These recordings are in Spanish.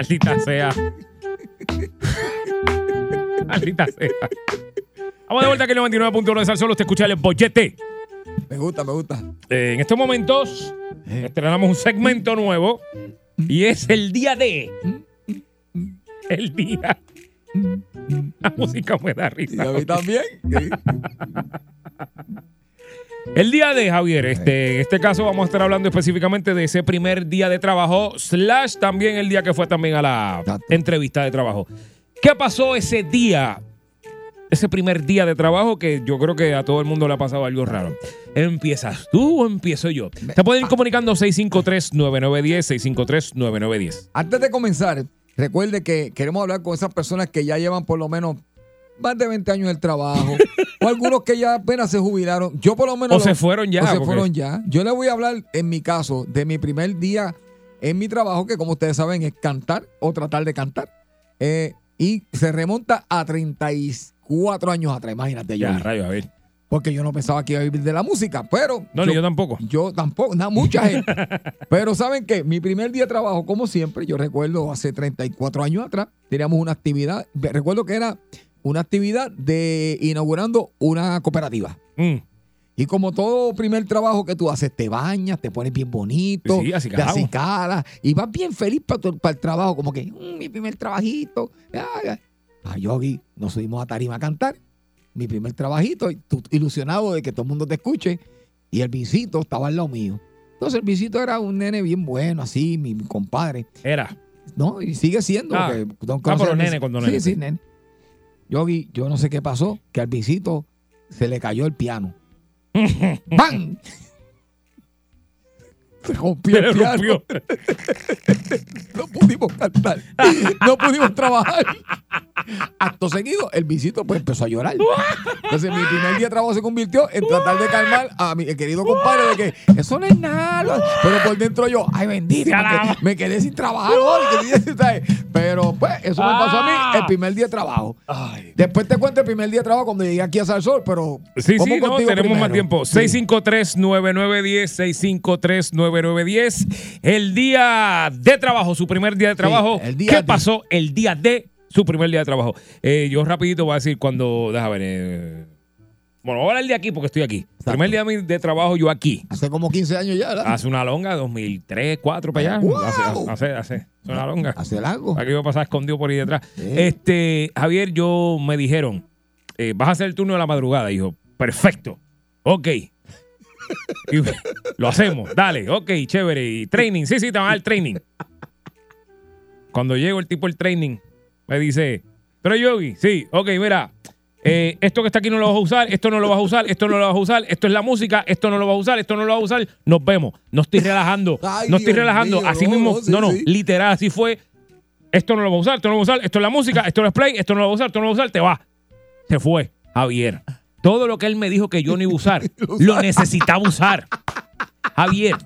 Maldita sea. Maldita sea. Vamos de vuelta aquí en 99.1 de Sal Solo. Te escucha el bollete. Me gusta, me gusta. Eh, en estos momentos estrenamos un segmento nuevo y es el día de. El día. La música me da Y risa. a mí también. Sí. El día de Javier, este, en este caso vamos a estar hablando específicamente de ese primer día de trabajo, slash también el día que fue también a la Exacto. entrevista de trabajo. ¿Qué pasó ese día? Ese primer día de trabajo que yo creo que a todo el mundo le ha pasado algo raro. ¿Empiezas tú o empiezo yo? Se pueden ir comunicando 653-9910, 653-9910. Antes de comenzar, recuerde que queremos hablar con esas personas que ya llevan por lo menos más de 20 años en el trabajo. o algunos que ya apenas se jubilaron. Yo por lo menos... O lo- se fueron ya, O se porque- fueron ya. Yo le voy a hablar, en mi caso, de mi primer día en mi trabajo, que como ustedes saben es cantar o tratar de cantar. Eh, y se remonta a 34 años atrás, imagínate yo. Ya, rayos, a ver. Porque yo no pensaba que iba a vivir de la música, pero... No, ni yo tampoco. Yo tampoco, nada, mucha gente. Pero ¿saben qué? Mi primer día de trabajo, como siempre, yo recuerdo hace 34 años atrás, teníamos una actividad, recuerdo que era una actividad de inaugurando una cooperativa. Mm. Y como todo primer trabajo que tú haces, te bañas, te pones bien bonito, Sí, así te acicalas, y vas bien feliz para, el trabajo, como que "Mm, mi primer trabajito. Ah, A Yogi nos subimos a tarima a cantar, mi primer trabajito, y tú ilusionado de que todo el mundo te escuche, y el visito estaba al lado mío. Entonces el visito era un nene bien bueno, así, mi, mi compadre. Era. No, y sigue siendo. Ah. porque no Ah, pero nene cuando sí, nene. Sí, nene. Yogi, yo no sé qué pasó, que al visito se le cayó el piano. ¡Bam! Se rompió el piano. rompió. No pudimos cantar. No pudimos trabajar. Acto seguido, el visito pues empezó a llorar. Entonces, mi primer día de trabajo se convirtió en tratar de calmar a mi querido compadre de que eso no es nada. Pero por dentro yo, ay bendito, me, quedé sin trabajar hoy. que- ¿sabes? Pero pues, eso me pasó a Ah. mí el primer día de trabajo. Después te cuento el primer día de trabajo cuando llegué aquí a Salsol, pero. Sí, ¿cómo sí, no, tenemos más tiempo. Sí. 653-9910, 653-9910. El día de trabajo, su primer día de trabajo. el día ¿Qué de- pasó el día de su primer día de trabajo? Eh, yo rapidito voy a decir cuando, déjame ver. eh, bueno, voy a hablar de aquí porque estoy aquí. Primer día de trabajo yo aquí. Hace como 15 años ya, ¿verdad? Hace una longa, 2003, 2004 para allá. ¡Wow! Hace, hace, hace, una longa. Hace largo. Aquí iba a pasar escondido por ahí detrás. Sí. Este, Javier, yo me dijeron, eh, vas a hacer el turno de la madrugada. Yo, perfecto, ok. Y lo hacemos, dale, ok, chévere. Y training, sí, sí, te van a dar training. Cuando llego el tipo el training, me dice, pero Yogi, sí, ok, mira, eh, esto que está aquí no lo vas a usar, esto no lo vas a usar, esto no lo vas a usar, esto es la música, esto no lo vas a usar, esto no lo vas a usar, nos vemos. No estoy relajando, Ay, no estoy Dios relajando, mío, así no, mismo, no, sí, no, no, sí. literal, así fue. Esto no lo vas a usar, esto no lo vas a usar, esto es la música, esto no es play, esto no lo vas a usar, esto no lo vas a usar, te va. Se fue, Javier. Todo lo que él me dijo que yo no iba a usar, lo necesitaba usar. Javier,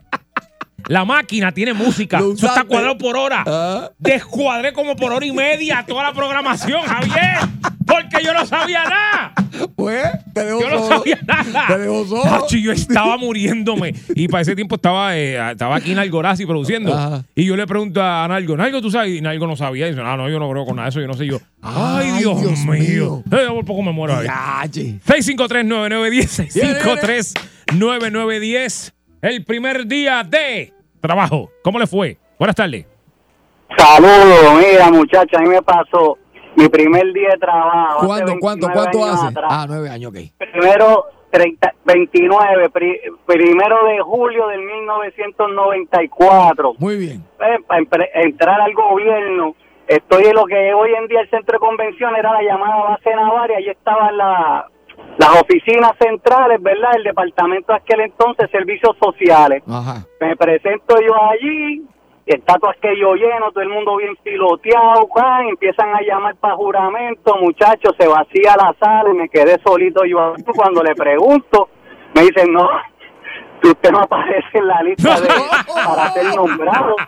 la máquina tiene música, eso está cuadrado por hora. Ah. Descuadré como por hora y media toda la programación, Javier, porque yo no sabía nada. Pues, te dejo Yo no solo. sabía nada. Te dejo solo. Yo estaba muriéndome. Y para ese tiempo estaba, eh, estaba aquí Nalgorazi produciendo. Ajá. Y yo le pregunto a Nalgo, Nalgo, ¿tú sabes? Y Nalgo no sabía. Y dice, ah, no, yo no creo con nada de eso, yo no sé. Y yo, ay, Ay, Dios, Dios mío. mío. Eh, por poco me muero ahí. Ya, che. 653-9910, 653-9910. El primer día de trabajo. ¿Cómo le fue? Buenas tardes. Saludos, mira muchacha, a mí me pasó mi primer día de trabajo. hace ¿Cuánto, cuánto, 29 cuánto años hace? atrás. Ah, nueve años, ok. Primero, 30, 29, pri- primero de julio del 1994. Muy bien. Eh, para entrar al gobierno, estoy en lo que hoy en día el centro de convención era la llamada base naval y allí estaban la, las oficinas centrales, ¿verdad? El departamento de aquel entonces, servicios sociales. Ajá. Me presento yo allí, está todo aquello lleno, todo el mundo bien piloteado, empiezan a llamar para juramento, muchachos, se vacía la sala y me quedé solito yo. Cuando le pregunto, me dicen, no, que usted no aparece en la lista de, para ser nombrado.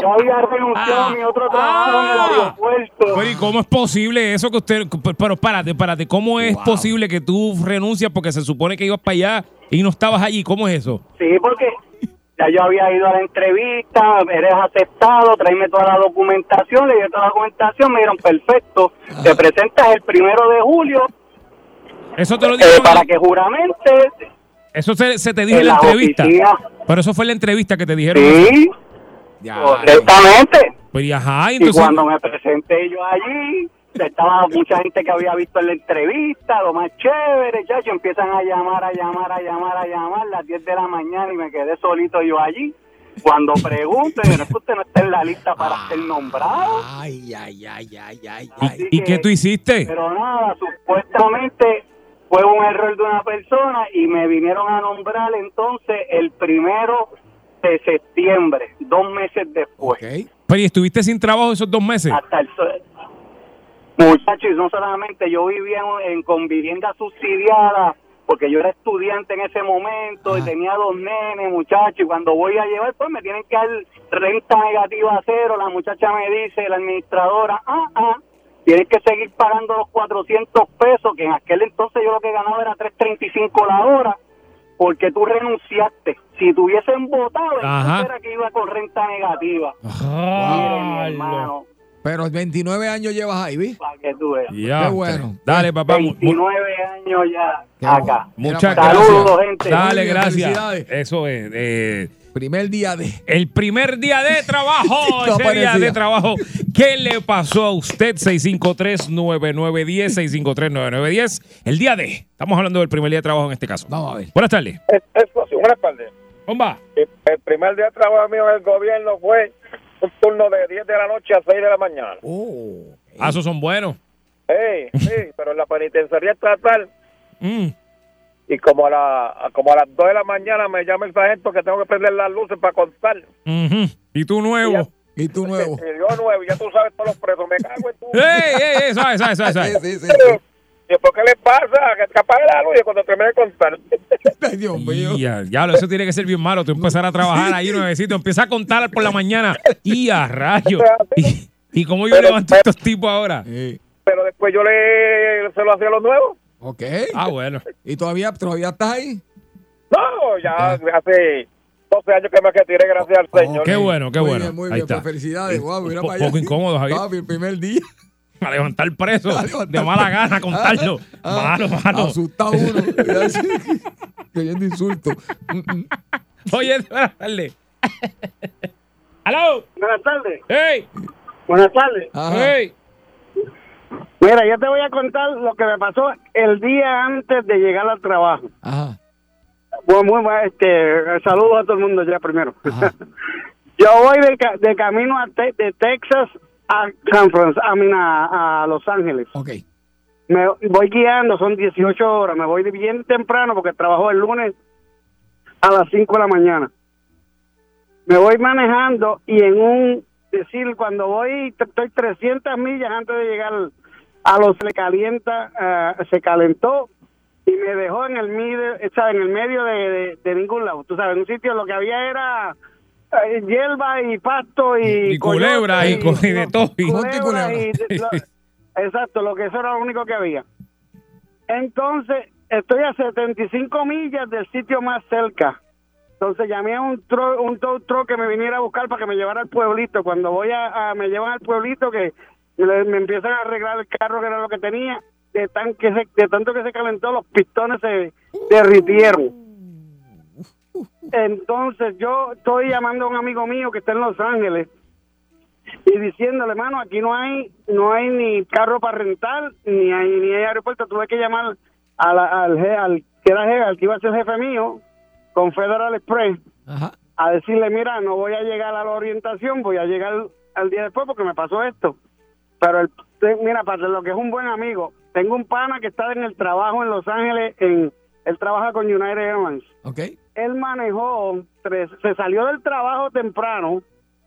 Yo había renunciado a mi otro trabajo en el Ah. aeropuerto. Pero ¿y cómo es posible eso que usted... Pero párate, párate. ¿Cómo es Wow. posible que tú renuncias porque se supone que ibas para allá y no estabas allí? ¿Cómo es eso? Sí, porque ya yo había ido a la entrevista, eres aceptado, tráeme toda la documentación, le di toda la documentación, me dijeron, perfecto, te presentas el primero de julio Eso te lo eh, dijeron... para que juramente Eso se, se te dijo en en la entrevista. Pero eso fue en la entrevista que te dijeron. Sí, Ya. correctamente. Pues y ajá, Y entonces... cuando me presenté yo allí, estaba mucha gente que había visto en la entrevista, lo más chévere, chacho, empiezan a llamar, a llamar, a llamar, a llamar, las 10 de la mañana y me quedé solito yo allí. Cuando pregunto, yo, no es que usted no está en la lista para ser nombrado. Ay, ay, ay, ay, ay, ¿Y, ay. y qué tú hiciste? Pero nada, supuestamente fue un error de una persona y me vinieron a nombrar entonces el primero de septiembre, dos meses después. Pero ¿y estuviste sin trabajo esos dos meses? Hasta el. Muchachos, y no solamente yo vivía en, en- con vivienda subsidiada, porque yo era estudiante en ese momento y Ajá. tenía dos nenes, muchachos, y cuando voy a llevar, pues me tienen que dar renta negativa a cero. La muchacha me dice, la administradora, ah, ah, tienes que seguir pagando los 400 pesos, que en aquel entonces yo lo que ganaba era 3.35 la hora, porque tú renunciaste. Si te hubiesen votado, Ajá. entonces era que iba con renta negativa. Mire, mi hermano, Pero 29 años llevas ahí, ¿vi? para que tú veas. Ya, Qué bueno. Dale, papá. mu- mu- 29 años ya Qué acá. bueno. Muchas gracias. Saludos, gente. Dale, gracias. felicidades. Eso es. eh, Primer día de. el primer día de trabajo. No ese día parecía. de trabajo. ¿Qué le pasó a usted? 653-9910, 653-9910. El día de. Estamos hablando del primer día de trabajo en este caso. Vamos a ver. Buenas tardes. Es, es. Buenas tardes. Bomba. El el primer día de trabajo mío en el gobierno fue un turno de 10 de la noche a 6 de la mañana. Oh. Ah, esos son buenos. Ey, sí, pero en la penitenciaría estatal Mm. y como a, la, como a las 2 de la mañana me llama el sargento que tengo que prender las luces para contar. Ujú. Y tú nuevo. ¿Y tú nuevo? Y yo nuevo, y ya tú sabes todos los presos, me cago en tu... ¡Ey, ey, ey! Suave, suave, suave. Sí, sí, sí. Y ¿por qué le pasa? Que te apague la luz y cuando termine de contar. Ay, Dios mío. Ya, ya, eso tiene que ser bien malo. Tú empezar a trabajar ahí nuevecito, empieza a contar por la mañana. Y a rayo. ¿Y, y cómo yo Pero- levanto a estos tipos ahora? Sí. Pero después yo le se lo hacía a los nuevos. Ok. Ah, bueno. ¿Y todavía, todavía estás ahí? No, ya hace 12 años que me retiré, gracias al Señor. Qué bueno, qué muy bueno. Bien, muy Ahí bien, está. pues felicidades. Wow, mira Un po- para allá. poco incómodo, Javier. Papi, el primer día. A levantar preso. A levantar De mala gana contarlo. Ah, malo, malo. Asustado uno. Queriendo insultos. Mm. Oye, buenas tardes. ¡Aló! Buenas tardes. ¡Ey! Buenas tardes. Mira, yo te voy a contar lo que me pasó el día antes de llegar al trabajo. Ajá. Bueno, muy bueno, este, saludos a todo el mundo ya primero. Ajá. yo voy de, ca- de camino a Te- de Texas a San Francisco, a, a, a Los Ángeles. Ok. Me voy guiando, son 18 horas, me voy bien temprano porque trabajo el lunes a las 5 de la mañana. Me voy manejando y en un, decir, cuando voy, estoy 300 millas antes de llegar a los se calienta, ah, se calentó y me dejó en el sea, en el medio de, de- de ningún lado. Tú sabes, en un sitio lo que había era eh, hierba y pasto y, Y culebra y co- y de todo. Y- culebra culebra. y de- lo- exacto, lo que eso era lo único que había. Entonces, estoy a 75 millas del sitio más cerca. Entonces llamé a un tro, un tow truck que me viniera a buscar para que me llevara al pueblito. Cuando voy a, a- me llevan al pueblito que le- me empiezan a arreglar el carro que era lo que tenía. De, tan que se, de tanto que se calentó, los pistones se derritieron. Entonces yo estoy llamando a un amigo mío que está en Los Ángeles y diciéndole, mano, aquí no hay no hay ni carro para rentar, ni hay ni hay aeropuerto. Tuve que llamar a la- al, al que era jefe, al que iba a ser jefe mío, con Federal Express, Ajá. a decirle, mira, no voy a llegar a la orientación, voy a llegar al día después porque me pasó esto. Pero, el, mira, para lo que es un buen amigo, tengo un pana que está en el trabajo en Los Ángeles, en, él trabaja con United Airlines. ¿Ok? Él manejó, tres, se salió del trabajo temprano,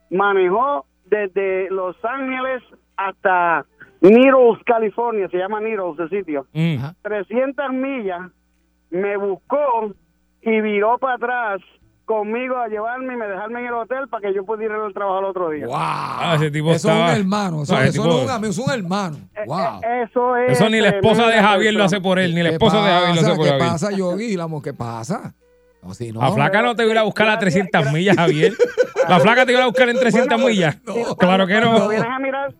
manejó desde Los Ángeles hasta Needles, California, se llama Needles el sitio. Mm. Ajá. 300 millas, me buscó y viró para atrás conmigo a llevarme y me dejarme en el hotel para que yo pudiera ir al trabajo el otro día. ¡Wow! Ah, ese tipo eso estaba- es un hermano. Eso, No, ese eso tipo- no es un amigo, es un hermano. Eh, ¡Wow! eh, Eso es. Eso ni la esposa de Javier lo hace por él, ni la ¿Qué esposa de Javier lo hace por ¿Qué Javier. pasa, Yogi? ¿Qué pasa? No, si no. La flaca no te iba a buscar a Gracias, 300 gra- millas, Javier. La flaca te iba a buscar en 300 Bueno, millas. no. Claro que Cuando lo no. vienes a mirar,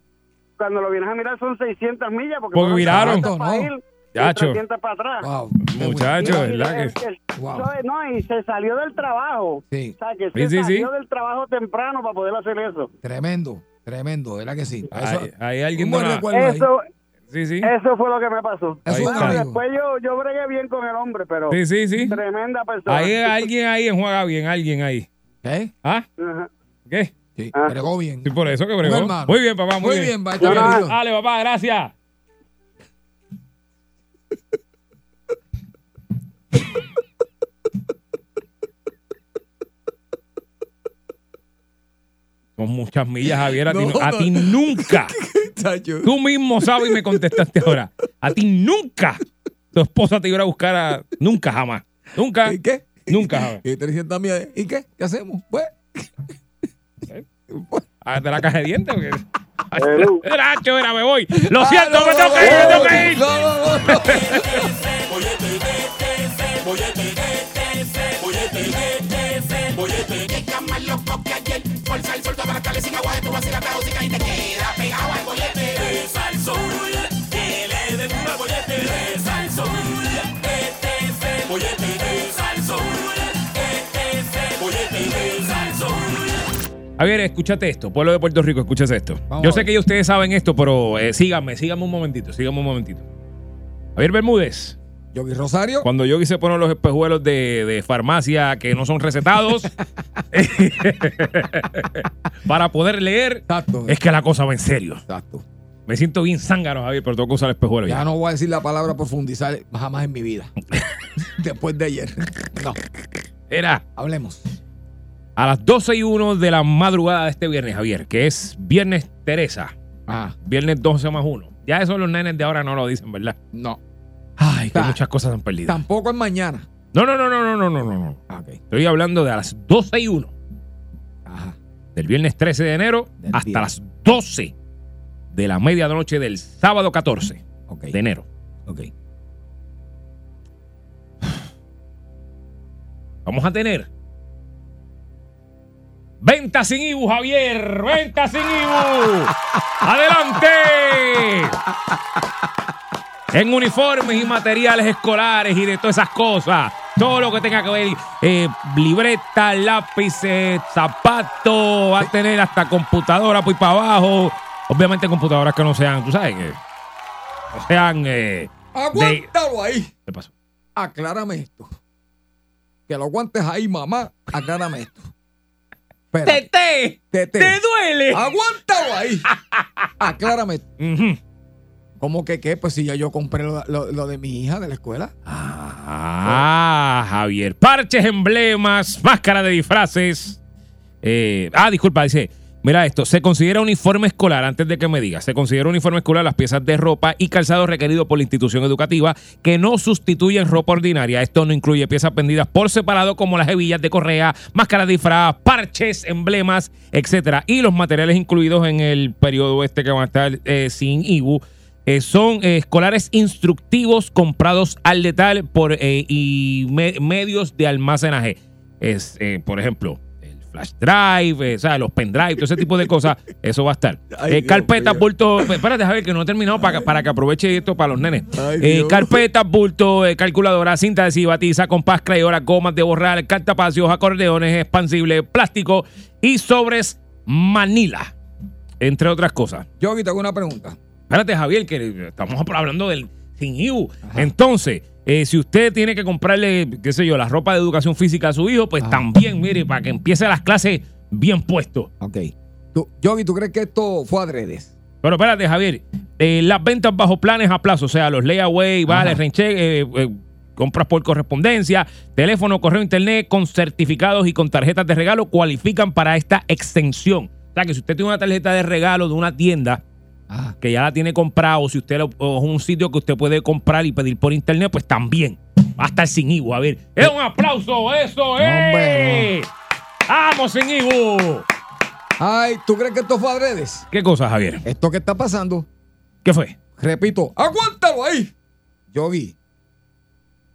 cuando lo vienes a mirar son 600 millas porque, Porque fueron viraron. 300 para No. 300 para atrás. Wow. Muchacho, No, y ¿verdad el- que? el- Wow. no, no, y se salió del trabajo. Sí. O sea, que Sí, se sí, salió sí. del trabajo temprano para poder hacer eso. Tremendo, tremendo, ¿verdad que sí? Eso, Hay, hay alguien una- recuerdo ahí. Eso, Sí, sí. eso fue lo que me pasó. Después yo, yo bregué bien con el hombre, pero Sí, sí, sí. tremenda persona. Ahí hay alguien ahí enjuaga bien, alguien ahí. ¿Qué? ¿Ah? Ajá. ¿Qué? Sí, Ah. bregó bien. Sí, por eso que bregó. Muy bien, papá, muy, Muy bien, No, no, querido. Dale, papá, gracias. Con muchas millas, Javier. A, ti, No, no- a no. ti nunca. Tú mismo sabes y me contestaste ahora. A ti nunca. Tu esposa te iba a buscar a. Nunca, jamás. Nunca. ¿Y qué? Nunca, jamás. Y 300 millas. ¿Y qué? ¿Qué hacemos? Pues. De la caja de dientes. porque- Hello. Nacho, mira, me voy. Lo Ah, siento, me tengo que ir, me tengo que ir. Javier, escúchate esto. Pueblo de Puerto Rico, escúchate esto. Vamos Yo a sé que ya ustedes saben esto, pero eh, síganme, síganme un momentito, síganme un momentito. Javier Bermúdez, Yogi Rosario. cuando yo se ponen los espejuelos de, de farmacia que no son recetados para poder leer, Exacto. es que la cosa va en serio. Exacto. Me siento bien zángano, Javier, pero tengo que usar espejuelos. Ya ya. no voy a decir la palabra profundizar jamás en mi vida. Después de ayer. No. Era Hablemos a las 12 y 1 de la madrugada de este viernes, Javier, que es Viernes Teresa. Ah. Viernes 12 más 1. Ya eso los nenes de ahora no lo dicen, ¿verdad? No. Ay, que ah. muchas cosas han perdido. Tampoco es mañana. No, no, no, no, no, no, no, no. Ah, okay. Estoy hablando de a las 12 y 1. Ajá. Del viernes 13 de enero del hasta las 12 de la medianoche del sábado 14 okay. de enero. Ok. Vamos a tener Venta sin IBU, Javier. Venta sin IBU. Adelante. En uniformes y materiales escolares y de todas esas cosas. Todo lo que tenga que ver, eh, libreta, lápices, zapatos, va a tener hasta computadora por ahí para abajo. Obviamente computadoras que no sean, tú sabes, que no sean... Eh, Aguántalo ahí. ¿Qué pasó? Aclárame esto. Que lo aguantes ahí, mamá. Aclárame esto. ¡Tete! Tete. ¡Te duele! Aguántalo ahí. Aclárame. Ujú. ¿Cómo que qué? Pues si ya yo compré lo, lo- lo de mi hija de la escuela. Ah, Javier. Parches, emblemas, máscara de disfraces. Eh, ah, disculpa, dice. Mira esto, se considera uniforme escolar, antes de que me digas, se considera uniforme escolar las piezas de ropa y calzado requerido por la institución educativa que no sustituyen ropa ordinaria. Esto no incluye piezas vendidas por separado como las hebillas de correa, máscaras de disfraz, parches, emblemas, etcétera. Y los materiales incluidos en el periodo este que van a estar eh, sin IBU eh, son eh, escolares instructivos comprados al detalle por y me- medios de almacenaje. Es, por ejemplo, flash drive, eh, o sea, los pendrive, todo ese tipo de cosas, eso va a estar. Ay, Eh, Dios carpetas, mío. bulto, espérate, Javier, que no he terminado para, que- para que aproveche esto para los nenes. Ay, Eh, Dios. carpetas, bulto, eh, calculadora, cinta adhesiva, tiza, compás, crayora, gomas de borrar, cartapacios, acordeones, expansibles, plástico y sobres Manila, entre otras cosas. Yo aquí te hago una pregunta. Espérate, Javier, que estamos hablando del sin IU. Entonces, eh, si usted tiene que comprarle, qué sé yo, la ropa de educación física a su hijo, pues Ajá. también, mire, para que empiece las clases bien puesto. Ok. Tú, ¿tú crees que esto fue adredes? Pero espérate, Javier. eh, las ventas bajo planes a plazo, o sea, los layaway, vale, renche, eh, compras por correspondencia, teléfono, correo, internet, con certificados y con tarjetas de regalo, cualifican para esta extensión. O sea, que si usted tiene una tarjeta de regalo de una tienda Ah, que ya la tiene comprada, o si usted lo- o es un sitio que usted puede comprar y pedir por internet, pues también va a estar sin IBU. A ver, es un aplauso, eso es. Hombre, ¡Vamos sin IBU! Ay, ¿tú crees que esto fue adredes? ¿Qué cosa, Javier? Esto que está pasando, ¿Qué fue? repito, aguántalo ahí. Yogi,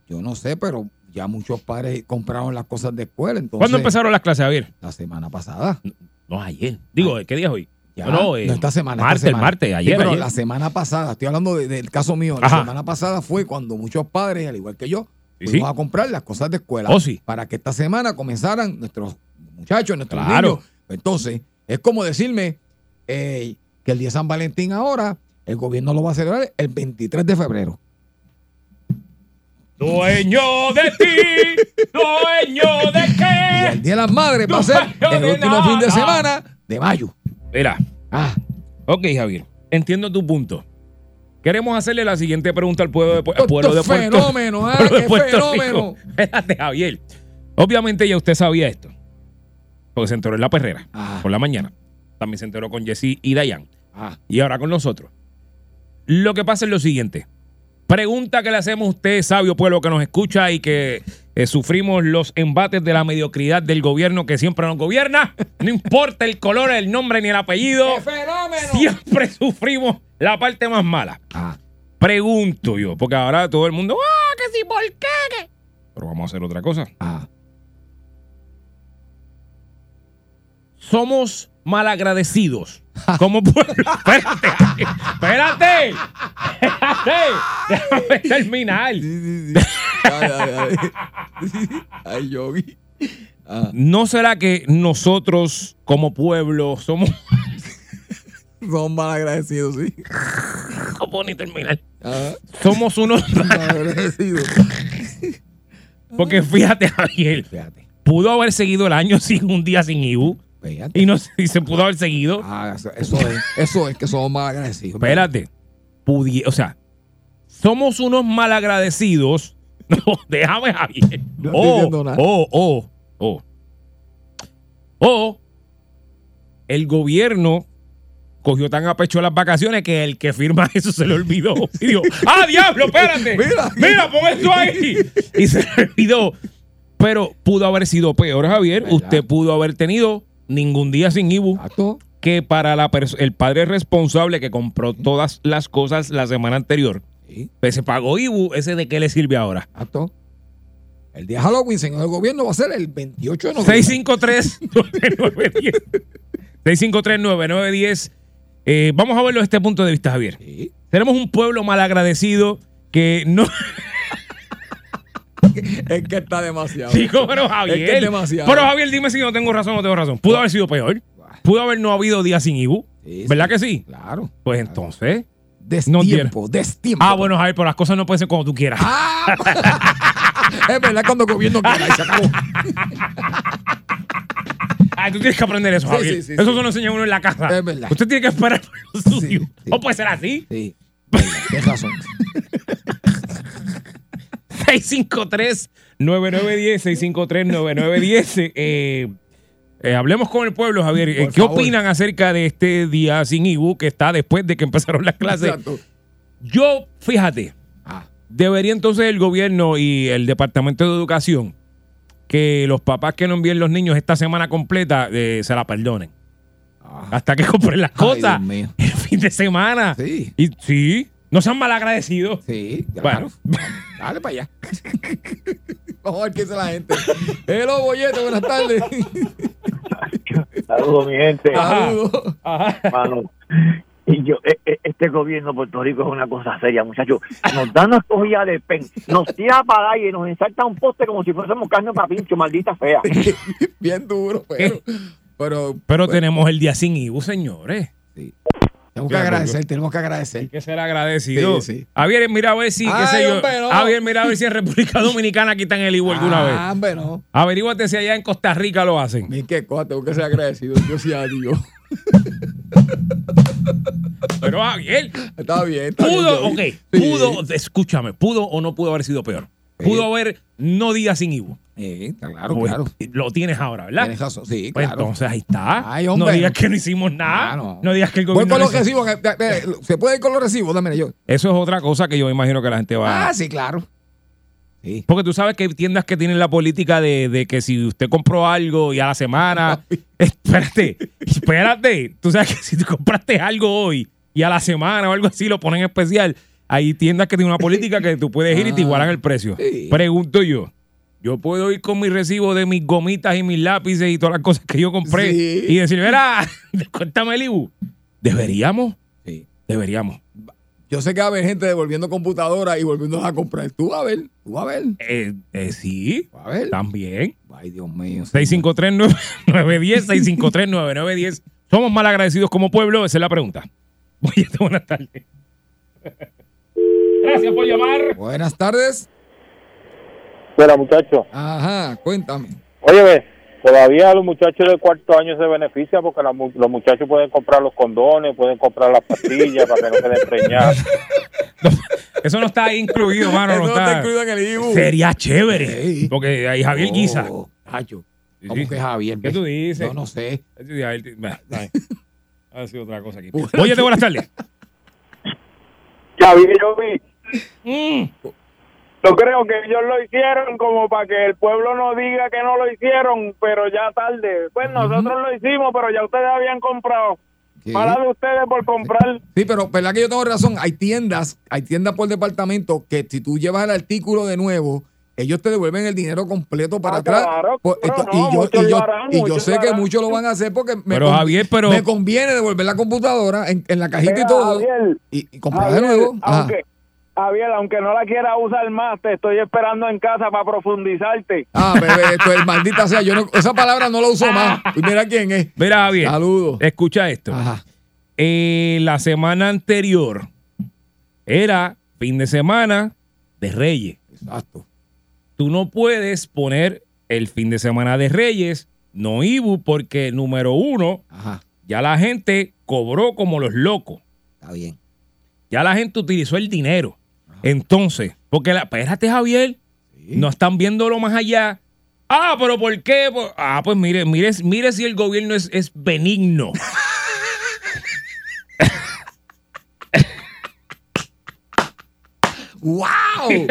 yo no sé, pero ya muchos padres compraron las cosas de escuela. Entonces, ¿Cuándo empezaron las clases, Javier? La semana pasada. No, ayer. Digo, ¿qué día es hoy? Ya, no, eh, esta semana. esta Martes, semana. martes, Sí, ayer. pero ayer. la semana pasada, estoy hablando de- del caso mío, la semana pasada fue cuando muchos padres, al igual que yo, Sí, fuimos sí. a comprar las cosas de escuela Oh, sí. para que esta semana comenzaran nuestros muchachos, nuestros Claro. niños. Entonces, es como decirme eh, que el día de San Valentín ahora, el gobierno lo va a celebrar el 23 de febrero. Dueño de ti, dueño de Y qué. el Día de las Madres va a ser el último fin de semana de mayo. Mira, Ah, ok, Javier, entiendo tu punto. Queremos hacerle la siguiente pregunta al pueblo de, pueblo de Puerto fenómeno, ah, pueblo de qué Puerto fenómeno. Espérate, Javier. Obviamente ya usted sabía esto. Porque se enteró en la perrera Ah. por la mañana. También se enteró con Jesse y Dayan. Ah, y ahora con nosotros. Lo que pasa es lo siguiente. Pregunta que le hacemos a usted, sabio pueblo que nos escucha y que eh, sufrimos los embates de la mediocridad del gobierno que siempre nos gobierna. No importa el color, el nombre ni el apellido. fenómeno! Siempre sufrimos la parte más mala. Ah, Pregunto yo, porque ahora todo el mundo, ah, que sí, ¿por qué? ¿Qué?". Pero vamos a hacer otra cosa. ah. somos malagradecidos. Como pueblo. espérate, espérate, espérate. Déjame terminar. Ay, ay, ay. Ay, Yogi. Ah, ¿No será que nosotros, como pueblo, somos. son mal agradecidos, sí. ¿Cómo ni terminar? Ah, Somos unos. mal agradecidos. Porque fíjate, Javier, Fíjate, pudo haber seguido el año sin un día sin IBU fíjate. y no se- y se pudo haber seguido. Ah, eso, eso es, eso es que somos mal agradecidos. Espérate. Pudi- o sea, somos unos malagradecidos. No, déjame, Javier. No estoy o, diciendo nada. o, o, o. O el gobierno cogió tan a pecho las vacaciones que el que firma eso se le olvidó. Y dijo, ¡ah, diablo, espérate! Mira. Mira, pon esto ahí. Y se le olvidó. Pero pudo haber sido peor, Javier. ¿Verdad? Usted pudo haber tenido ningún día sin IBU Exacto. que para la el padre responsable que compró todas las cosas la semana anterior, Sí, pues se pagó IBU, ¿ese de qué le sirve ahora? exacto. El día de Halloween, señor del gobierno, va a ser el 28 de noviembre. 653-9910. 653-9910. Eh, vamos a verlo desde este punto de vista, Javier. Sí. Tenemos un pueblo malagradecido que no... Es que está demasiado. Pero Javier... Es que es demasiado. Pero Javier, dime si no tengo razón o no tengo razón. Pudo haber sido peor. Pudo haber no habido día sin IBU. Sí, ¿Verdad sí. que sí? Claro. Pues entonces... Destiempo, destiempo. Ah, bueno, Javier, pero las cosas no pueden ser como tú quieras. Ah, es verdad cuando el gobierno quiera y se acabó. Ay, tú tienes que aprender eso, Javier. sí, sí, eso se lo enseña uno en la casa. Es verdad. Usted tiene que esperar por los suyos. sí. ¿O puede ser así? Sí, tienes razón. 653-9910, 653-9910. Eh, eh, hablemos con el pueblo, Javier. Eh, ¿Qué favor. opinan acerca de este día sin IBU que está después de que empezaron las clases? Exacto. Yo, fíjate, Ah, debería entonces el gobierno y el Departamento de Educación que los papás que no envíen los niños esta semana completa eh, se la perdonen. ah. Hasta que compren las cosas el fin de semana. Sí. Y sí, no sean malagradecidos. Sí, Bueno. Dale para allá. Vamos a ver qué dice la gente. Hello, Bollete, buenas tardes. Saludos, mi gente. Saludos. Y yo, e- e- este gobierno de Puerto Rico es una cosa seria, muchachos. Nos dan una cogida de pen, nos tira para allá y nos ensalta un poste como si fuésemos carne para pincho, maldita fea. Bien duro, pero. Pero, Pero pues, tenemos el día sin IBU, señores. sí. Tenemos que agradecer, tenemos que agradecer. Hay que ser agradecido. Sí, sí. Javier, mira a ver si, qué Ay, sé yo. hombre, no. Javier, mira a ver si en República Dominicana quitan el IBU alguna vez. Ah, hombre, no. Averíguate si allá en Costa Rica lo hacen. Qué cosa, tengo que ser agradecido. Yo sí a Dios. Pero Javier, Está bien. Está pudo, bien, ok, pudo, escúchame, pudo o no pudo haber sido peor. Pudo haber no días sin Ibu. Sí, está claro, Pues, claro. Lo tienes ahora, ¿verdad? Tienes razón. Sí, Pues claro. entonces ahí está. Ay, no digas que no hicimos nada. No. digas que el Voy gobierno. con no los hizo- recibos. que- que- que- ¿Se puede ir con los recibos? Dámelo yo. Eso es otra cosa que yo imagino que la gente va. Ah, sí, claro. Sí. Porque tú sabes que hay tiendas que tienen la política de, de que si usted compró algo y a la semana. espérate, espérate. Tú sabes que si tú compraste algo hoy y a la semana o algo así lo ponen especial. Hay tiendas que tienen una política que tú puedes ir y te Ah, igualan el precio. sí. Pregunto yo. Yo puedo ir con mi recibo de mis gomitas y mis lápices y todas las cosas que yo compré Sí. y decir, mira, cuéntame el IBU. Deberíamos, Sí. deberíamos. Yo sé que va a haber gente devolviendo computadoras y volviendo a comprar. Tú vas a ver, tú vas a ver. Eh, eh, sí, A ver. también. Ay, Dios mío. 653-910, 653-9910. ¿Somos mal agradecidos como pueblo? Esa es la pregunta. Oye, buenas tardes. Gracias por llamar. Buenas tardes. Mira, muchachos. Ajá, cuéntame. Oye, ve, todavía los muchachos del cuarto año se benefician porque la los muchachos pueden comprar los condones, pueden comprar las pastillas para que no queden preñados. Eso no está ahí incluido, mano. Eso No está incluido en el IBU. Sería chévere. Sí. Porque hay Javier Guisa. Oh. Sí, ¿Cómo sí. que Javier? ¿Qué tú dices? Yo no sé. Ha sido otra cosa aquí. Oye, buenas tardes. Ya vi, yo vi. Mm. Yo creo que ellos lo hicieron como para que el pueblo no diga que no lo hicieron, pero ya tarde. Pues nosotros lo hicimos, pero ya ustedes habían comprado. ¿Qué? Mala de ustedes por comprar. Sí, pero verdad que yo tengo razón. Hay tiendas, hay tiendas por departamento que si tú llevas el artículo de nuevo, ellos te devuelven el dinero completo para Ah, atrás. claro, esto- no, y yo, muchos y yo- lo harán, y yo muchos sé que muchos lo van a hacer porque me, Pero, con- Javier, pero- me conviene devolver la computadora en, en la cajita y Mira, todo Javier, y, y comprar Javier, de nuevo. Aunque, Javier, aunque no la quiera usar más, te estoy esperando en casa para profundizarte. Ah, bebé, esto es maldita sea. Yo no, esa palabra no la uso más. Y mira quién es. Mira, Javier. Saludos. Escucha esto. Ajá. Eh, la semana anterior era fin de semana de Reyes. Exacto. Tú no puedes poner el fin de semana de Reyes, no Ibu, porque número uno, Ajá. ya la gente cobró como los locos. Está bien. Ya la gente utilizó el dinero. Entonces, porque la, espérate, Javier, no están viéndolo más allá. Ah, pero ¿por qué? Ah, pues mire, mire, mire si el gobierno es, es benigno. ¡Wow!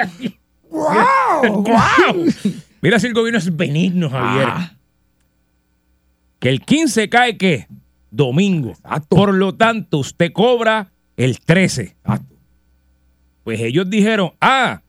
¡Wow! ¡Wow! Mira si el gobierno es benigno, Javier. Ah. Que el 15 cae ¿qué? Domingo. Exacto. Por lo tanto, usted cobra el 13. Exacto. Pues ellos dijeron, ah,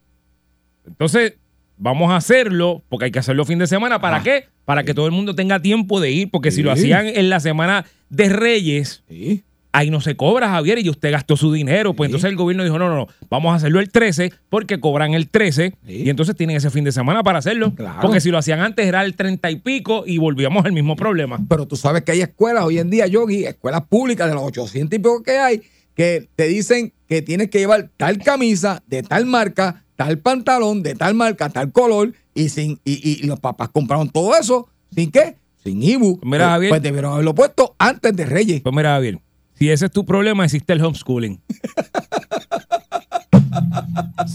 entonces vamos a hacerlo, porque hay que hacerlo fin de semana. ¿Para Ah. qué? Para que todo el mundo tenga tiempo de ir, porque si lo hacían en la semana de Reyes, Sí. ahí no se cobra, Javier, y usted gastó su dinero. Pues entonces el gobierno dijo, no, no, no, vamos a hacerlo el 13 porque cobran el 13 Sí. y entonces tienen ese fin de semana para hacerlo. Claro. Porque si lo hacían antes era el 30 y pico y volvíamos al mismo problema. Pero tú sabes que hay escuelas hoy en día, Yogi, escuelas públicas de los 800 y pico que hay, que te dicen que tienes que llevar tal camisa de tal marca, tal pantalón de tal marca, tal color, y sin y, y- los papás compraron todo eso, ¿sin qué? Sin IBU. Mira, pues, Javier. pues debieron haberlo puesto antes de Reyes. Pues mira, Javier, si ese es tu problema, existe el homeschooling.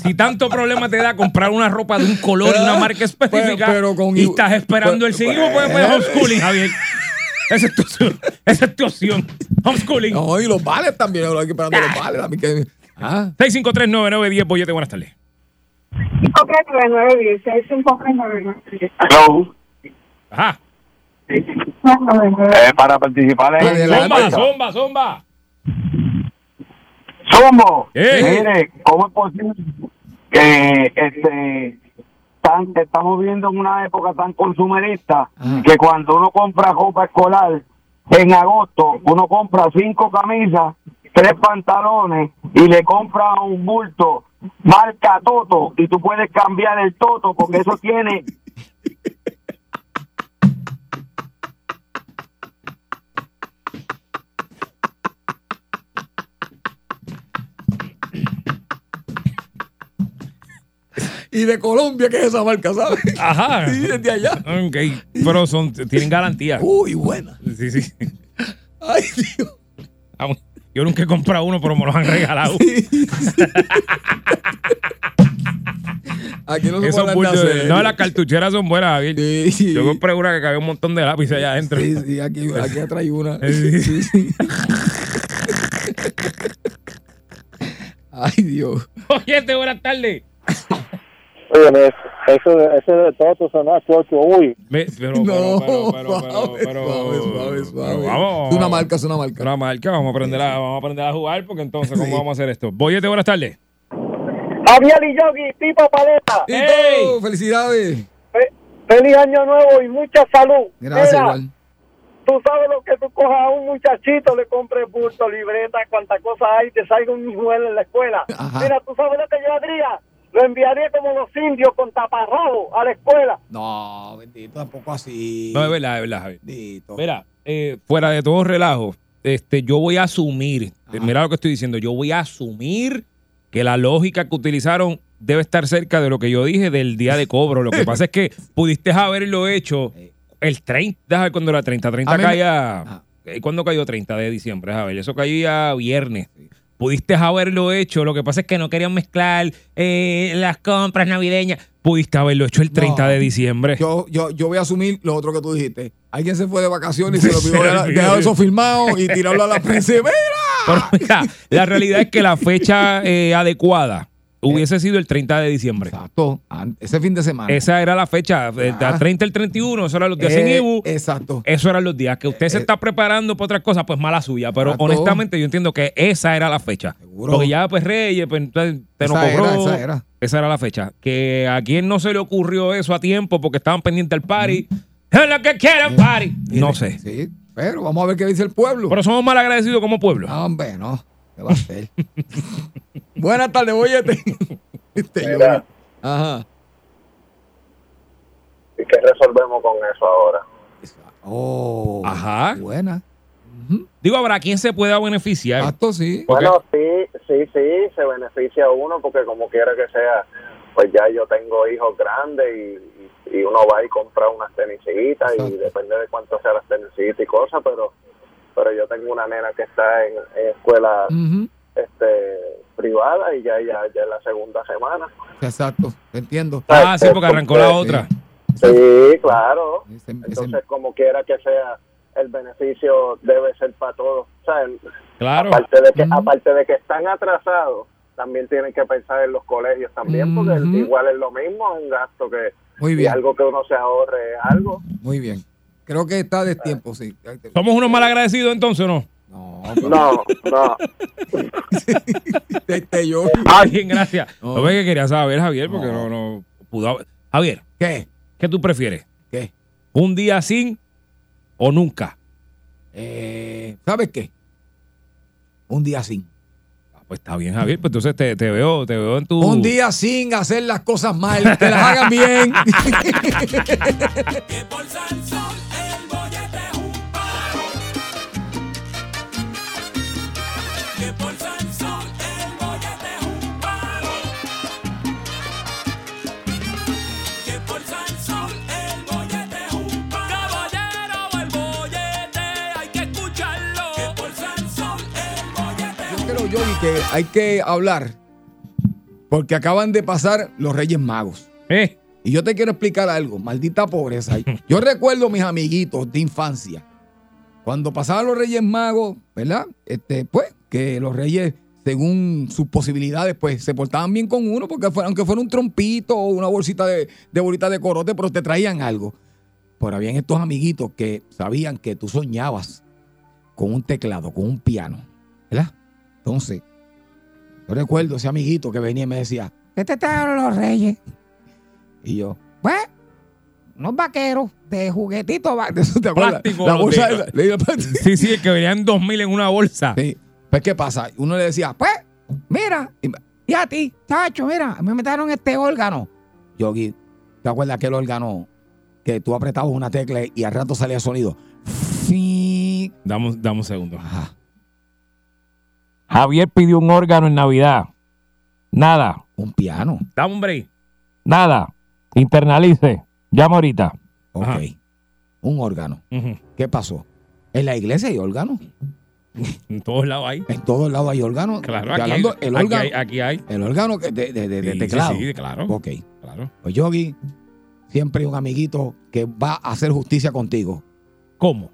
si tanto problema te da comprar una ropa de un color y una marca específica Pero- pero con y estás esperando el pues- seguido, pues, pues homeschooling, Javier. Esa es tu opción. Esa es tu opción. Homeschooling. No, y los vales también, que esperando los vales también. Que, ah, 6539910, Bollete, buenas tardes. 539 653 Hello. Ajá. Eh, para participar en Adelante. Zomba, zomba, zomba. Somos. Eh. Mire, ¿cómo es posible que este tan, estamos viviendo en una época tan consumerista Ajá. que cuando uno compra ropa escolar en agosto, uno compra cinco camisas, tres pantalones y le compra un bulto marca Toto y tú puedes cambiar el Toto porque eso tiene y de Colombia, que es esa marca, ¿sabes? Ajá. Sí, desde allá. Ok, pero son, tienen garantía. Uy, buena. Sí, sí. Ay, Dios. Yo nunca he comprado uno, pero me los han regalado. Aquí no se Esos de-. No, las cartucheras son buenas, Javier. Sí, sí. Yo compré una que cabía un montón de lápices allá adentro. Sí, sí, aquí, aquí una. Sí. Sí, sí. Ay, Dios. Oye, buenas tardes. Eso, eso de todo chocho, uy. Pero, No, pero, pero, suave, pero, suave, suave, suave. pero vamos. Es una marca, es una marca. Una marca, vamos a aprender a, vamos a aprender a jugar porque entonces, ¿cómo vamos a hacer esto? Boyete, buenas tardes. Javier y Yogi, tipo paleta. ¡Ey! todo, ¡Felicidades! Fe- Feliz año nuevo y mucha salud. Gracias, Mira, igual. Tú sabes lo que tú cojas a un muchachito, le compres bulto, libreta, cuánta cosa hay, te salga un niñuelo en la escuela. Ajá. Mira, tú sabes lo que yo haría. Lo enviaría como los indios con taparrabo a la escuela. No, bendito, tampoco así. No, es verdad, es verdad, Javier. Bendito. Mira, eh, fuera de todo relajo, este, yo voy a asumir, eh, Ajá. mira lo que estoy diciendo, yo voy a asumir que la lógica que utilizaron debe estar cerca de lo que yo dije del día de cobro. Lo que pasa es que pudiste haberlo hecho el 30, déjame ver cuándo era 30, 30 A mí me- caía, Ajá. eh, ¿cuándo cayó 30 de diciembre? A ver, eso caía viernes. Pudiste haberlo hecho, lo que pasa es que no querían mezclar eh, las compras navideñas. Pudiste haberlo hecho el 30 No. de diciembre. Yo, yo, yo voy a asumir lo otro que tú dijiste. Alguien se fue de vacaciones y se lo le dejar- eso filmado y tirarlo a la prensa. ¡Mira! Pero mira, la realidad es que la fecha eh, adecuada hubiese sido el 30 de diciembre. Exacto. Ese fin de semana. Esa era la fecha, el Ah. 30 al 31, esos eran los días Eh, sin IBU. Exacto. Esos eran los días que usted se Eh, está preparando para otras cosas, pues mala suya. Pero Exacto. honestamente yo entiendo que esa era la fecha. Seguro. Porque ya pues Reyes, pues entonces, te no Esa era, cobró. esa era. Esa era la fecha. Que a quien no se le ocurrió eso a tiempo porque estaban pendientes del party. Es lo que quieren party. No sé. Sí, pero vamos a ver qué dice el pueblo. Pero somos mal agradecidos como pueblo. No, hombre, no. ¿Qué va a hacer? Buenas tardes, boyete. Este, yo- Mira. Ajá. ¿Y qué resolvemos con eso ahora? Oh. Ajá. Buena. Digo, habrá quien se pueda beneficiar. Exacto, sí. Bueno, sí, sí, sí, se beneficia uno porque como quiera que sea, pues ya yo tengo hijos grandes y, uno va y compra unas tenisitas y depende de cuánto sean las tenisitas y cosas, pero pero yo tengo una nena que está en, en escuela este privada y ya ya ya es la segunda semana. Exacto, entiendo. Ah, sí, porque arrancó la otra. Sí, claro. Ese- ese- Entonces, como quiera que sea, el beneficio debe ser para todos. O sea, Claro. aparte de que aparte de que están atrasados también tienen que pensar en los colegios también porque igual es lo mismo es un gasto que Muy y bien, algo que uno se ahorre es algo muy bien. Creo que está de tiempo, sí. ¿Somos unos mal agradecidos entonces o no? No, no no este yo. Ah, bien, gracias. No. Lo que quería saber, Javier, porque No. no, no pudo haber- Javier, ¿Qué? ¿qué tú prefieres? ¿Qué? ¿Un día sin o nunca? Eh, ¿Sabes qué? Un día sin. Ah, Pues está bien, Javier. Pues entonces te, te veo, te veo en tu. Un día sin hacer las cosas mal, que las hagan bien. Yo Yogi, que hay que hablar porque acaban de pasar los Reyes Magos. Eh, Y yo te quiero explicar algo, maldita pobreza. Yo recuerdo mis amiguitos de infancia, cuando pasaban los Reyes Magos, ¿verdad? Este, pues, que los Reyes, según sus posibilidades, pues, se portaban bien con uno, porque aunque fuera un trompito o una bolsita de, de bolita de corote, pero te traían algo. Pero habían estos amiguitos que sabían que tú soñabas con un teclado, con un piano, ¿verdad? Entonces, yo recuerdo ese amiguito que venía y me decía, ¿qué te trajeron los Reyes? Y yo, pues, unos vaqueros de juguetitos. va- De eso te acuerdas. Plástico, La bolsa de- sí, sí, el que venían dos mil en una bolsa. sí. Pues, ¿qué pasa? Uno le decía, pues, mira, y, y a ti, chacho, mira, me metieron este órgano. Yogi, ¿te acuerdas aquel órgano que tú apretabas una tecla y al rato salía sonido? Un- dame un segundo. Ajá. Javier pidió un órgano en Navidad. Nada, Un piano. dame un break. Nada, internalice. Llama ahorita. Ok. Ajá. Un órgano. ¿Qué pasó? En la iglesia hay órgano. En todos lados hay. En todos lados hay órganos. Claro, aquí hay, el aquí órgano, hay, aquí hay. el órgano que de, de- de- de Sí, teclado. sí, sí, claro. Ok. Claro. Pues Yogi, siempre hay un amiguito que va a hacer justicia contigo. ¿Cómo?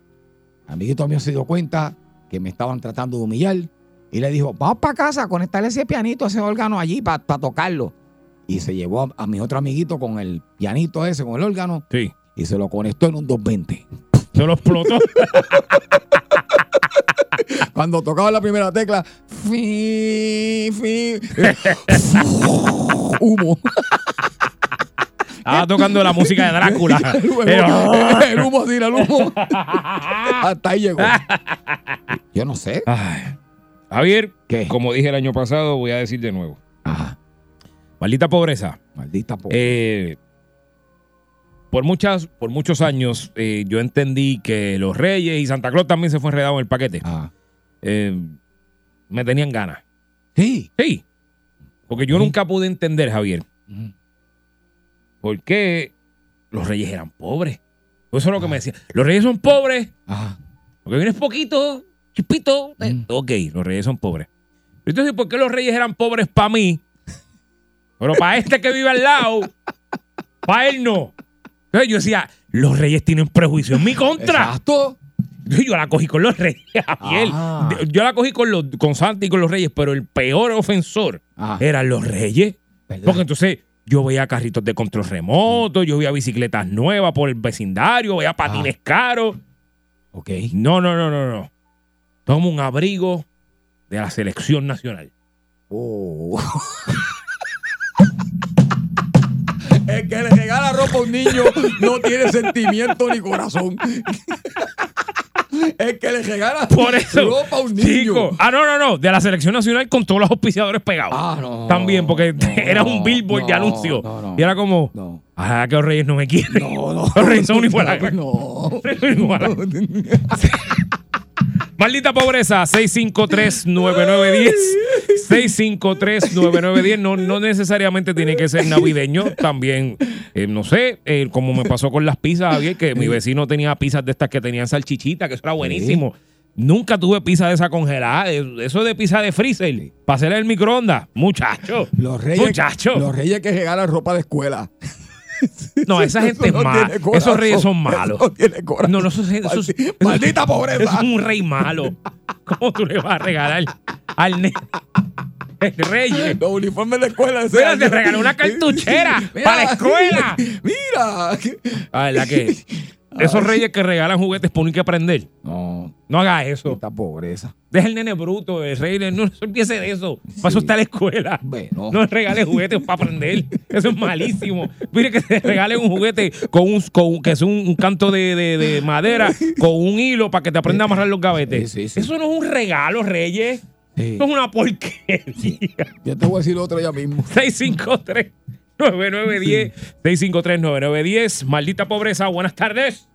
Amiguito mío se dio cuenta que me estaban tratando de humillar y le dijo, vamos para casa, conectarle ese pianito, ese órgano allí para tocarlo. Y se llevó a, a mi otro amiguito con el pianito ese, con el órgano, Sí. y se lo conectó en un 220. Se lo explotó. Cuando tocaba la primera tecla, fi, fi, humo. Estaba tocando la música de Drácula. el, humo Pero- el humo así, el humo. Hasta ahí llegó. Yo no sé. Ay. Javier, ¿Qué? como dije el año pasado, voy a decir de nuevo. Ajá. Maldita pobreza. Maldita po- Eh, por, muchas, por muchos años eh, yo entendí que los Reyes y Santa Claus también se fue enredado en el paquete. Ah. Eh, me tenían ganas. Sí. Sí. Porque yo Sí. nunca pude entender, Javier, por qué los Reyes eran pobres. Eso es lo que me decían. Los Reyes son pobres Ajá. porque vienes poquito, chispito. Eh, Mm. Ok, los Reyes son pobres. Entonces, ¿por qué los Reyes eran pobres para mí? Pero para este que vive al lado, para él no. Entonces yo decía, los Reyes tienen prejuicio en mi contra. Exacto. Yo la cogí con los Reyes, Javier. Ah. Yo la cogí con, los, con Santa y con los Reyes, pero el peor ofensor Ajá. eran los Reyes. ¿Verdad? Porque entonces yo veía carritos de control remoto, yo veía bicicletas nuevas por el vecindario, veía patines caros. Ok. No, no, no, no, no. Tomo un abrigo de la selección nacional. Oh. El que le regala ropa a un niño no tiene sentimiento ni corazón. El que le regala Por eso. ropa a un niño. Chico. Ah, no, no, no. De la selección nacional con todos los auspiciadores pegados. Ah, no. También, porque No, era un no, billboard de no, anuncio. no, no. Y era como, No. ah, que los reyes no me quieren. No, no. Los reyes son un igual a- No. Maldita pobreza, 653-9910. 653-9910. No, no necesariamente tiene que ser navideño. También, eh, no sé, eh, como me pasó con las pizzas, Javier, que mi vecino tenía pizzas de estas que tenían salchichita, que eso era buenísimo. Nunca tuve pizza de esa congelada. eh, Eso de pizza de freezer, para hacerle el microondas. Muchacho. Los reyes, Muchacho. los reyes que regalan ropa de escuela. No, esa Eso gente es no mala. tiene corazón. Esos reyes son malos. Eso no tiene corazón. No, no, eso, es- eso es- Maldi- eso es- Maldita pobreza. Es un rey malo. ¿Cómo tú le vas a regalar al nene? Rey. Los uniformes de escuela. Mira, te regaló una cartuchera Mira, para la escuela. Mira. Ah, ¿verdad que? Esos reyes que regalan juguetes por que aprender. No, No haga eso. esta pobreza. Deja el nene bruto, el rey. No, no empiece de eso. Para eso está la escuela. Bueno. No regale juguetes para aprender. Eso es malísimo. Mire que te regalen un juguete con un, con que es un, un canto de, de- de madera con un hilo para que te aprenda a amarrar los gavetes. Sí, sí, sí. Eso no es un regalo, Reyes. Sí. Eso es una porquería. Yo te voy a decir otro ya mismo. 653 9910 653 9910 Maldita pobreza. Buenas tardes.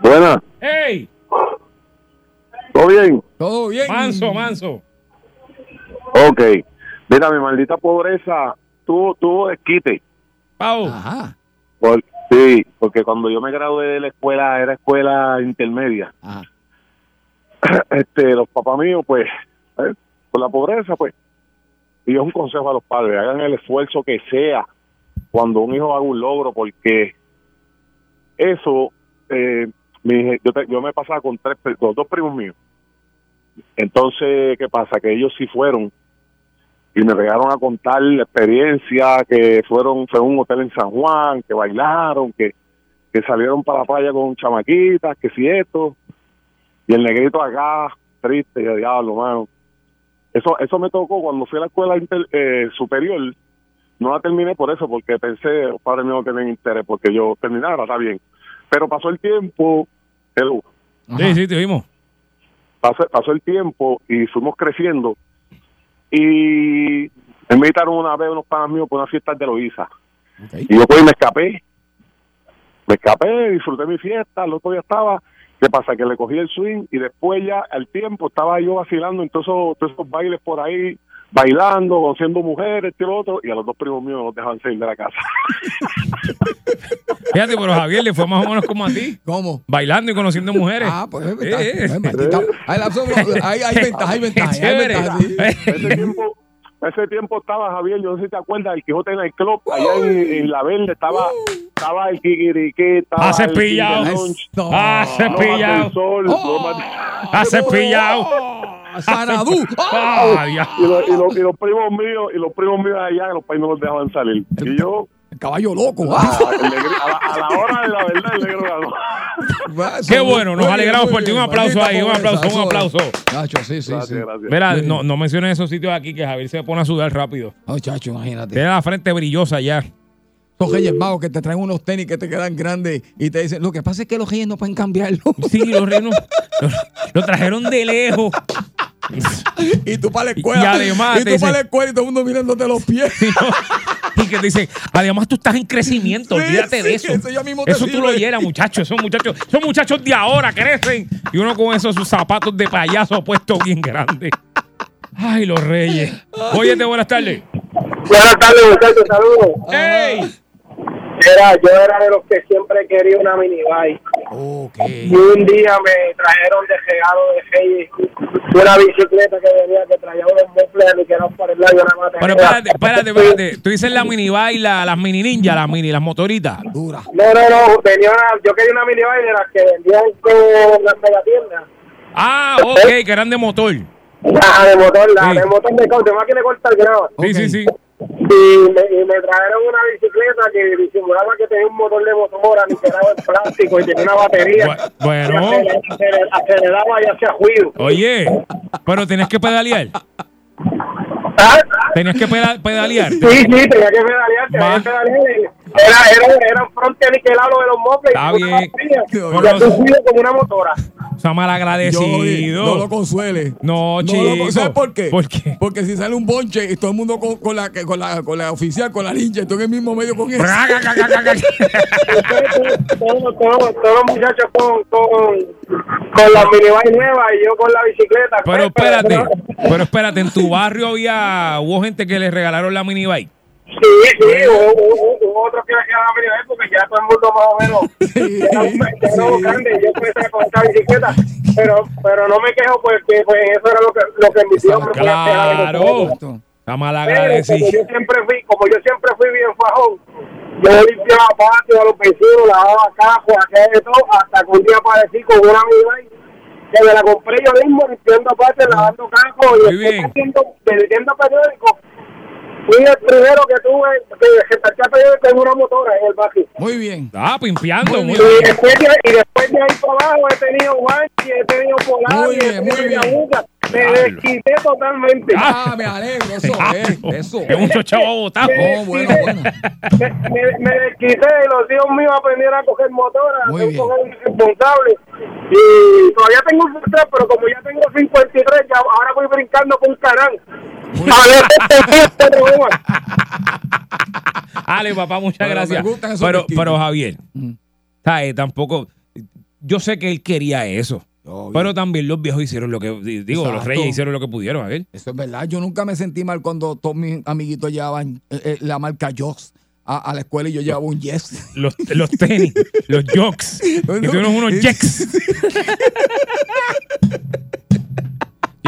Buena, ¡Hey! ¿todo bien? Todo bien. Manso, manso. Ok. Mira, mi maldita pobreza tuvo, tuvo desquite. Pau. Ajá. Por- sí, porque cuando yo me gradué de la escuela, era escuela intermedia. Ajá. Este, los papás míos, pues, eh, por la pobreza, pues, y es un consejo a los padres, hagan el esfuerzo que sea cuando un hijo haga un logro, porque eso, eh, yo, te- yo me pasaba con tres, con dos primos míos. Entonces, ¿qué pasa? Que ellos sí fueron y me llegaron a contar la experiencia que fueron, fue un hotel en San Juan, que bailaron, que, que salieron para la playa con chamaquitas, que si esto, y el negrito acá, triste, y diablo, mano. Eso, eso me tocó cuando fui a la escuela inter- eh, superior. No la terminé por eso, porque pensé, los padres míos no tenían interés, porque yo terminara, está bien. Pero pasó el tiempo, Sí, sí, te vimos. pasó, pasó el tiempo y fuimos creciendo. Y me invitaron una vez unos panas míos por una fiesta de Loíza. Ok. Y yo pues me escapé. Me escapé, disfruté mi fiesta, el otro día estaba. ¿Qué pasa? Que le cogí el swing y después ya al tiempo estaba yo vacilando en todos esos, todos esos bailes por ahí, bailando, conociendo mujeres, este y lo otro, y a los dos primos míos los dejaban salir de la casa. Fíjate, pero Javier le fue más o menos como a ti. ¿Cómo? Bailando y conociendo mujeres. Ah, pues es Eh, verdad. eh. Pues, maldita- Hay, la- hay, hay ventaja, hay ventaja. Hay ventaja, sí. ese tiempo ese tiempo estaba Javier, yo no sé si te acuerdas, el Quijote en el club, allá en, en La Verde estaba estaba el Kikiriqué, estaba Ha cepillado. el Lunch, No. Ha Lomas cepillado. del Sol, Oh. Lomas- Ha cepillado. Oh, Sanadú. Ya. y, los, y, los, y los primos míos y los primos míos allá los países no los dejaban salir y yo El caballo loco. a, Ah. negri- a la, a la hora de la verdad el negro ganó Qué bueno, nos alegramos por ti. Un aplauso ahí, un aplauso, un aplauso. eso. Nacho, sí, sí, gracias sí. gracias Mira, no, no menciones esos sitios aquí que Javier se pone a sudar rápido. No, chacho, imagínate. Tiene la frente brillosa ya. Los reyes magos que te traen unos tenis que te quedan grandes y te dicen, lo que pasa es que los reyes no pueden cambiarlo. Sí, los reinos lo, lo trajeron de lejos. y tú para la escuela. Y además y tú para la escuela y todo el mundo mirándote los pies. Y que te dicen, además tú estás en crecimiento, Sí, olvídate de eso. eso ya mismo te Eso tú lo llenas, muchachos. Esos muchachos, esos muchachos de ahora crecen. Y uno con esos sus zapatos de payaso puestos bien grandes. Ay, los reyes. Óyete, buenas tardes. Buenas tardes, muchachos, saludos. ¡Ey! Era, yo era de los que siempre quería una mini bike. Ok. Y un día me trajeron de regalo de Reyes una bicicleta que venía que traía unos muebles y que eran por el lado batería. Pero espérate, espérate, espérate. Tú dices la mini y la, las mini ninja, las mini, las motoritas. Dura. No, no, no, tenía una, yo quería una mini bike de las que vendían en las megatiendas. Ah, ok, que eran de motor. La de motor, la Sí. de motor de, de máquina de cortar grava. Sí, Ok. sí, sí. Y me, y me trajeron una bicicleta que disimulaba que tenía un motor de motora, niquelado en plástico y tenía una batería. Bu- bueno. Y aceler- aceler- aceleraba y hacía ruido. Oye, pero tenías que pedalear. ¿Ah? Tenías que peda- pedalear. Sí, sí, tenía que pedalear, tenía que pedalear. Era, era, era un fronte niquelado de los moples. Está y una bien. batería, Con Y hacía un ruido como una motora. O sea, Yo, malagradecido. no lo consuele. No, lo- chico. ¿Sabes por qué? ¿Por qué? Porque si sale un bonche y todo el mundo con, con la, con, la, con la oficial, con la ninja, y tú en el mismo medio con eso. todos, todos, todos los muchachos con, con, con la minibike nueva y yo con la bicicleta. Pero espérate, pero espérate, en tu barrio había, hubo gente que le regalaron la mini bike. Sí, sí, hubo, otros que la minibike porque ya todo el mundo más o menos Sí, ya grandes y yo empecé con esta bicicleta. Pero, pero no me quejo porque pues, eso era lo que, lo que mi tío Claro. Está Pero como malagradecido. yo siempre fui, como yo siempre fui bien fajón, yo limpiaba patio a los vecinos, lavaba cajos, hacía de todo, hasta que un día aparecí con una minibike que me la compré yo mismo limpiando patio, lavando cajos y haciendo, vendiendo periódicos. Fui el primero que tuve que repartía periódicos en una motora en el barrio. Muy bien. Ah, pimpeando. Muy Y bien. después, de, y después de ahí para abajo he tenido Guanchi, he tenido Polar, Muy he bien, muy tenido bien. Yabuca. Me desquité totalmente. Ah, me alegro. Eso es. Eso. Es mucho chavo botado. Oh, bueno, bueno. me, me, me desquité y los hijos míos aprendieron a coger motora, a coger responsable. Y todavía tengo un 3, pero como ya tengo 53, ya ahora voy brincando con un canal. A ver, este este problema. Ale, papá, muchas gracias. Pero, pero Javier, Mm. ¿sabes? Tampoco. Yo sé que él quería eso. Obvio. Pero también los viejos hicieron lo que. Digo, los reyes hicieron lo que pudieron, a ver. Eso es verdad. Yo nunca me sentí mal cuando todos mis amiguitos llevaban eh, eh, la marca Joss a, a la escuela y yo llevaba un Yes. Los, los tenis, los jocks. Y tú eres unos jacks.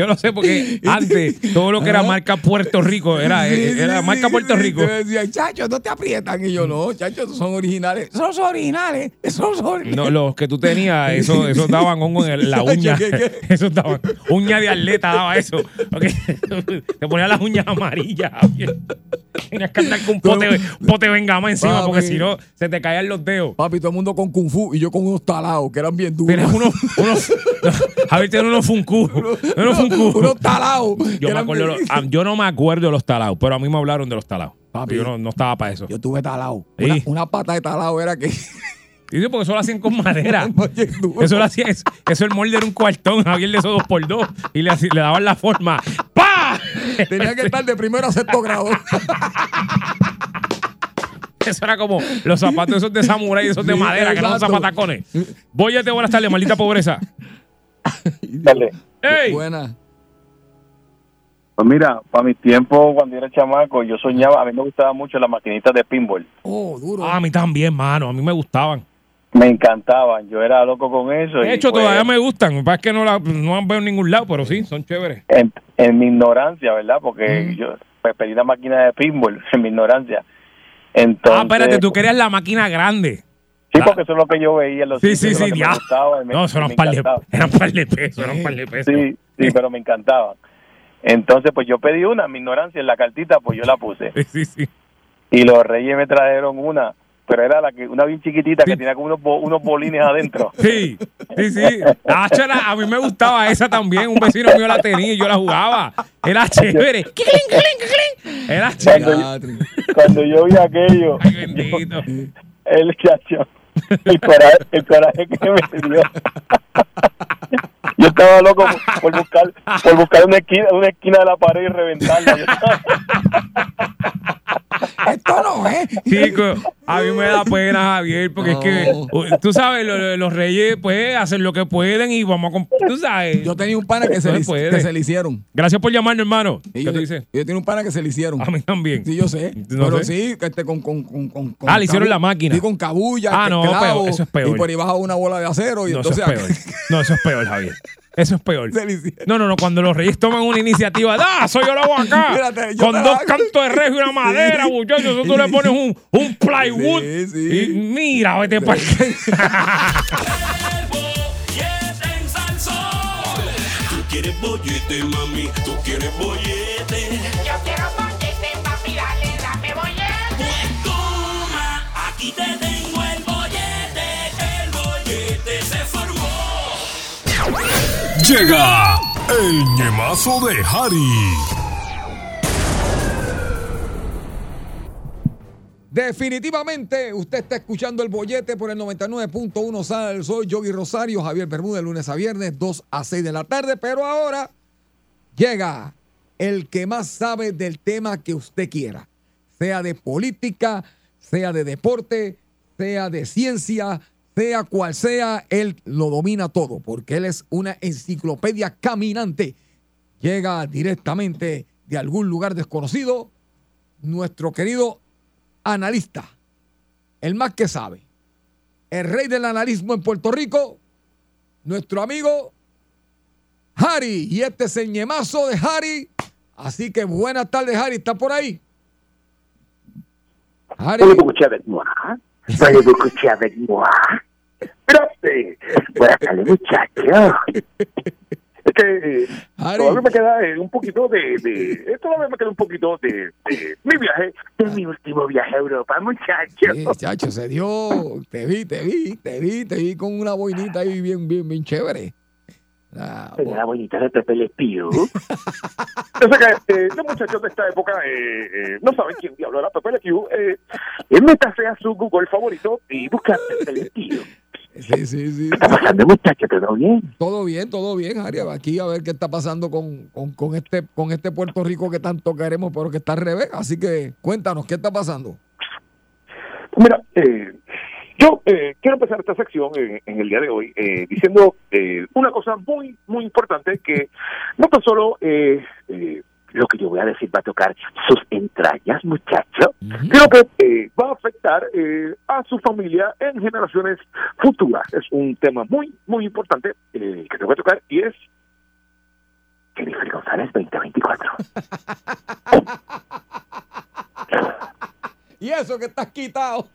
Yo no sé porque antes todo lo que era marca Puerto Rico era, era marca Puerto. Rico. Me decían, chacho, no te aprietan. Y yo, no, chacho, esos son originales. Esos son originales. Esos son originales. No, los que tú tenías, eso, esos daban hongo en la uña. ¿qué, qué? Esos daban. Uña de atleta daba eso. Te ponían las uñas amarillas. Tenías que andar con un pote, un pote de bengama encima porque si no se te caían los dedos. Papi, todo el mundo con kung fu y yo con unos talados que eran bien duros. Tienes unos, unos, Javier tiene unos funku. Unos funku. Unos talados. Yo, me acuerdo, ah, yo no me acuerdo de los talados, pero a mí me hablaron de los talados. Papi. Yo no, no estaba para eso. Yo tuve talado. Sí. Una, una pata de talado era que. Yo, porque eso lo hacían con madera. Eso lo hacía, eso, eso el molde era un cuartón, Javier de esos dos por dos, y le, daban la forma. ¡Pa! Tenía que estar de primero a sexto grado. Eso era como los zapatos esos de samurái, esos de Sí, madera, que eran exacto. zapatacones. Bóyate, buenas tardes, maldita pobreza. Dale. ¡Ey! Buena. Pues mira, para mis tiempos, cuando yo era chamaco, yo soñaba, a mí me gustaba mucho las maquinitas de pinball. Oh, duro. Ah, a mí también, mano. A mí me gustaban. Me encantaban, yo era loco con eso. De y, hecho, pues, todavía me gustan. Lo que pasa es que no las no las veo en ningún lado, pero sí, son chéveres. en, en mi ignorancia, ¿verdad? Porque Mm. yo pues, pedí una máquina de pinball en mi ignorancia. Entonces, ah, espérate, tú querías la máquina grande. Sí, porque eso es lo que yo veía en los Sí, sí, sí, me ya. gustaba y me- No, eso eran par de, eran par de pesos. Sí, sí, pero me encantaban. Entonces, pues yo pedí una, mi ignorancia, en la cartita, pues yo la puse. Sí, sí. Y los reyes me trajeron una, pero era la que una bien chiquitita que tenía como unos, bo- unos bolines adentro. Sí, sí, sí. A mí me gustaba esa también. Un vecino mío la tenía y yo la jugaba. Era chévere. Era Cuando, chévere. cuando yo vi aquello, Ay, bendito. el chacho, el coraje, el coraje que me dio. Yo estaba loco por- buscar, por buscar una esquina, una esquina de la pared y reventarla. Esto no es. Chico, a mí me da pena, Javier, porque es que tú sabes, lo- lo- los reyes pues hacen lo que pueden y vamos a comp- tú sabes. Yo tenía un pana que se, No le, se puede. que se le hicieron. Gracias por llamarnos, hermano. Y ¿Qué yo, tú dices? yo tenía un pana que se le hicieron. A mí también. Sí, yo sé. No pero sé. sí, que este, con, con, con, con, con Ah, le hicieron la máquina. Sí, con cabulla, Ah, no, clavo, peor, eso es peor. Y por ahí baja una bola de acero y No, eso es entonces... peor. No, eso es peor, Javier. Eso es peor. No, no, no. Cuando los reyes toman una iniciativa, ¡ah! Soy yo lo hago acá. Mírate, yo con la dos cantos de rejo y una madera, muchachos. Eso tú le pones un, un plywood. Sí, sí. Y mira, vete para. Tú quieres bollete, mami, tú quieres bollete. Llega el ñemazo de Harry. Definitivamente, usted está escuchando el bollete por el 99.1 Sal Soy Yogi Rosario, Javier Bermúdez, lunes a viernes, 2 a 6 de la tarde. Pero ahora llega el que más sabe del tema que usted quiera, sea de política, sea de deporte, sea de ciencia, sea cual sea, él lo domina todo, porque él es una enciclopedia caminante. Llega directamente de algún lugar desconocido, nuestro querido analista, el más que sabe, el rey del analismo en Puerto Rico, nuestro amigo Harry. Y este es el ñemazo de Harry. Así que buenas tardes, Harry. ¿Está por ahí? Harry. Buenas tardes, muchachos. Es que eh, todavía me queda eh, un poquito de, de eh, todavía me queda un poquito de, de mi viaje. De mi último viaje a Europa, muchachos. Sí, chacho, se dio. Te vi, te vi, te vi, te vi con una boinita ahí bien, bien, bien chévere. Ah, Tenía la bonita de Pepe Le. Yo sé que eh, los muchachos de esta época eh, eh, no saben quién diablo era Pepe Le. Eh, métase a su Google favorito y busca Pepe Le Pew. Sí, sí, sí. ¿Qué está pasando, muchachos? ¿Todo bien? Todo bien, todo bien, Harry. Aquí a ver qué está pasando con, con, con este, con este Puerto Rico que tanto queremos, pero que está al revés. Así que cuéntanos, ¿qué está pasando? Mira, eh, yo eh, quiero empezar esta sección en, en el día de hoy eh, diciendo eh, una cosa muy, muy importante que no tan solo eh, eh, Lo que yo voy a decir va a tocar sus entrañas, muchachos. Creo que eh, va a afectar eh, a su familia en generaciones futuras. Es un tema muy, muy importante eh, que tengo que tocar y es Jennifer González 2024. Y eso que estás quitado.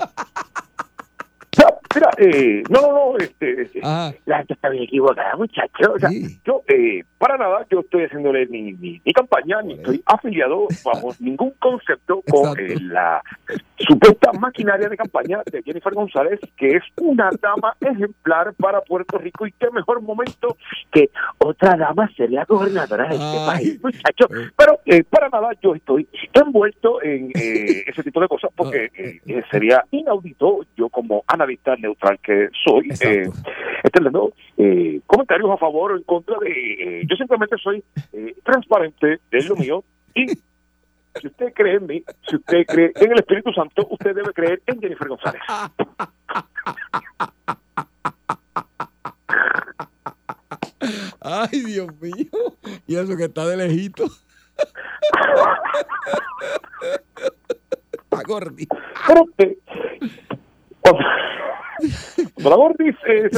Mira, eh, no, no, no, este, este, La gente está bien equivocada, muchachos. O sea, yo, eh, para nada, yo estoy haciéndole mi, mi, mi campaña, ni estoy afiliado bajo ningún concepto con eh, la supuesta maquinaria de campaña de Jennifer González, que es una dama ejemplar para Puerto Rico y qué mejor momento que otra dama sería gobernadora de este país, muchachos. Pero eh, para nada yo estoy envuelto en eh, ese tipo de cosas porque eh, eh, sería inaudito yo como analista neutral que soy eh, eh, comentarios a favor o en contra de... Yo simplemente soy eh, transparente, es lo mío, y si usted cree en mí, si usted cree en el Espíritu Santo, usted debe creer en Jennifer González. Ay, Dios mío. Y eso que está de lejito. A Gordy. Pero, eh, cuando,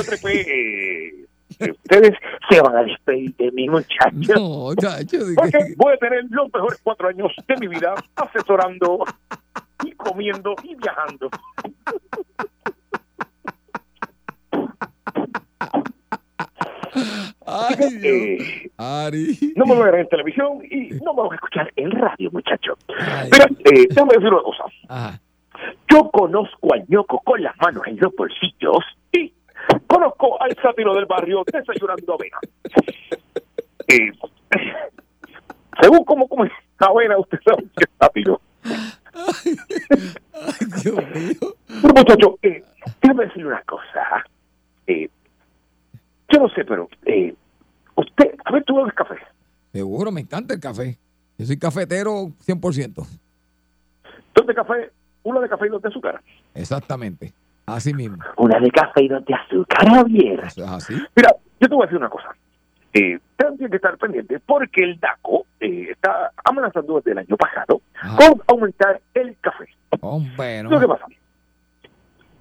se ustedes se van a despedir de mí, muchachos. No, chacho. Porque que- voy a tener los mejores cuatro años de mi vida asesorando y comiendo y viajando. Ay. Eh, Ari. no me voy a ver en televisión y no me voy a escuchar en radio, muchachos. Mira, eh, déjame decir una cosa. Ajá. Yo conozco al ñoco con las manos en los bolsillos al sátiro del barrio desayunando avena. Eh, según cómo come avena, usted sabe que es sátiro. Ay, Dios mío. Pero muchacho, eh, déjame decirle una cosa. Eh, yo no sé, pero eh, usted, a ver, tú bebes café. Seguro, me encanta el café. Yo soy cafetero 100%. Dos de café, uno de café y dos de azúcar. Exactamente. Así mismo. Una de café y dos de azúcar, Javier. Así. Mira, yo te voy a decir una cosa. Eh, usted tiene que estar pendiente porque el DACO eh, está amenazando desde el año pasado con aumentar el café. Hombre, no. ¿Lo que pasa?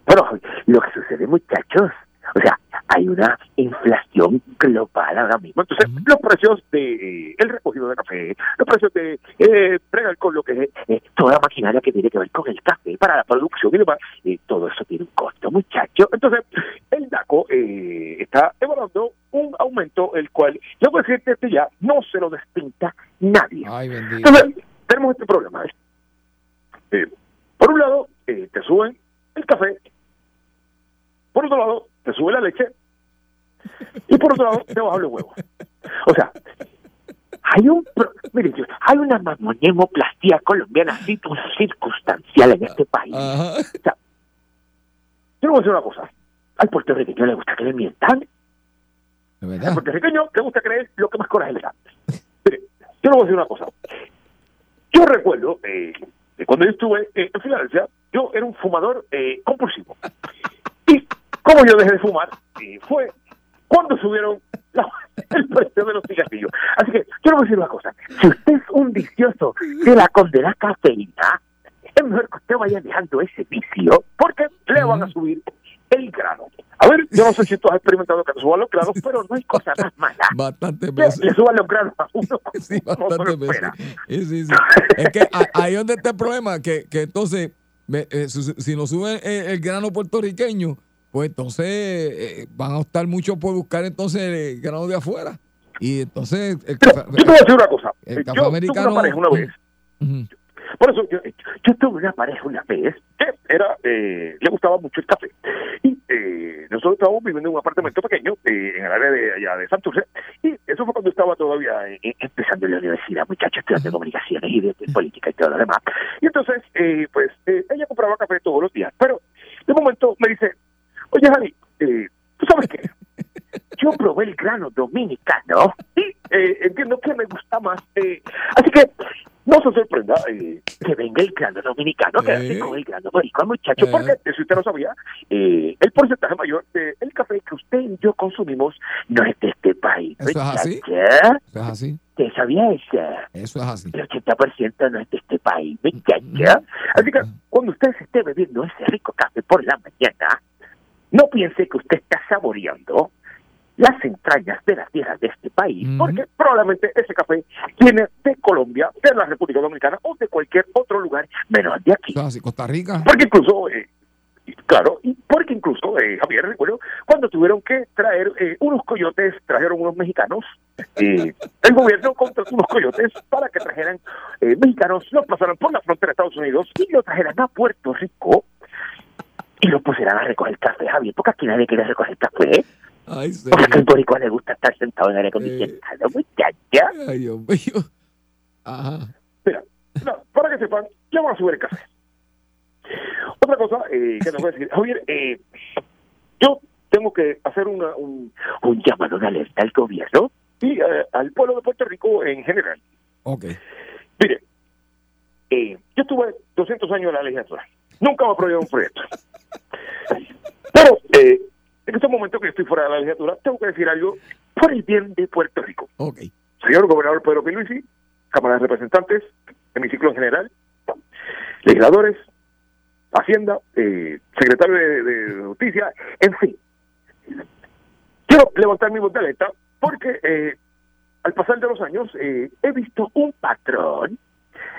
Bueno, lo que sucede, muchachos, o sea, hay una inflación global ahora mismo. Entonces, los precios de eh, el recogido de café, los precios de eh, con lo que es eh, toda la maquinaria que tiene que ver con el café para la producción y demás, eh, todo eso tiene un costo, muchachos. Entonces, el DACO eh, está evaluando un aumento, el cual, yo puedo decirte desde ya, no se lo despinta nadie. Ay. Entonces, tenemos este problema. ¿eh? Eh, por un lado, eh, te suben el café, por otro lado, te sube la leche, y por otro lado, te bajan los huevos. O sea, hay un, mire, hay una mamonemoplastía colombiana cir- circunstancial en este país. Ajá. O sea, yo le voy a decir una cosa. Al puertorriqueño le gusta que le mientan, al puertorriqueño le gusta creer lo que más coraje le da. Mire, yo le voy a decir una cosa. Yo recuerdo eh, cuando yo estuve eh, en Filadelfia, yo era un fumador eh, compulsivo. Y como yo dejé de fumar, eh, fue cuando subieron la- el precio de los cigarrillos. Así que yo le voy a decir una cosa. Si usted es un vicioso de la condena cafeína, es mejor que usted vaya dejando ese vicio porque le van a subir el grano. A ver, yo no sé si tú has experimentado que te suban los granos, pero no hay cosa más mala. Bastantes Que veces. le suban los granos a uno. Sí, bastantes veces. Sí, sí, sí. Es que ahí donde está el problema, que, que entonces, me- eh, si, si nos suben el, el grano puertorriqueño, pues entonces eh, van a optar mucho por buscar entonces el grano de afuera. Y entonces el café, yo te voy a decir una cosa. el Eh, café yo tuve americano- una pareja una vez. Ujú. Por eso, yo, yo tuve una pareja una vez que era, eh, le gustaba mucho el café. Y eh, nosotros estábamos viviendo en un apartamento pequeño eh, en el área de allá de Santurce. Y eso fue cuando estaba todavía eh, empezando en la universidad, muchachos, estudiando comunicaciones y de, de política y todo lo demás. Y entonces, eh, pues, eh, ella compraba café todos los días. Pero de momento me dice, oye, Jani, eh, ¿tú sabes qué? Yo probé el grano dominicano y eh, entiendo que me gusta más. eh, así que no se sorprenda eh, que venga el grano dominicano, que Eh. con el grano boricua, muchacho, Eh. porque eh, si usted no sabía, eh, el porcentaje mayor del café que usted y yo consumimos no es de este país. ¿Eso es así? Eso es así. ¿Usted sabía eso? Eso es así. El 80% no es de este país, muchacha. Así que cuando usted se esté bebiendo ese rico café por la mañana, no piense que usted está saboreando las entrañas de la tierra de este país, porque probablemente ese café viene de Colombia, de la República Dominicana o de cualquier otro lugar menos de aquí. Así. Costa Rica. Porque incluso, eh, claro, y porque incluso, eh, Javier, recuerdo, cuando tuvieron que traer eh, unos coyotes, trajeron unos mexicanos, eh, el gobierno contrató unos coyotes para que trajeran eh, mexicanos, los pasaran por la frontera de Estados Unidos y los trajeran a Puerto Rico y los pusieran a recoger café, Javier, porque aquí nadie quiere recoger café, Ay, porque al boricua le gusta estar sentado en aire acondicionado, muchacha. Ay, Dios mío. Ajá. Mira, no, para que sepan, ya van a subir el café. Otra cosa eh, que te voy a decir, Javier, eh, yo tengo que hacer una, un, un llamado de alerta al gobierno y eh, al pueblo de Puerto Rico en general. Ok. Mire, eh, yo estuve 200 años en la legislatura. Nunca me aprobaron un proyecto. Pero eh, en este momento que estoy fuera de la legislatura, tengo que decir algo por el bien de Puerto Rico. Ok. Señor gobernador Pedro Pierluisi, Cámara de Representantes, hemiciclo en general, legisladores, Hacienda, eh, secretario de, de Justicia, en fin. Quiero levantar mi voz de alerta porque eh, al pasar de los años eh, he visto un patrón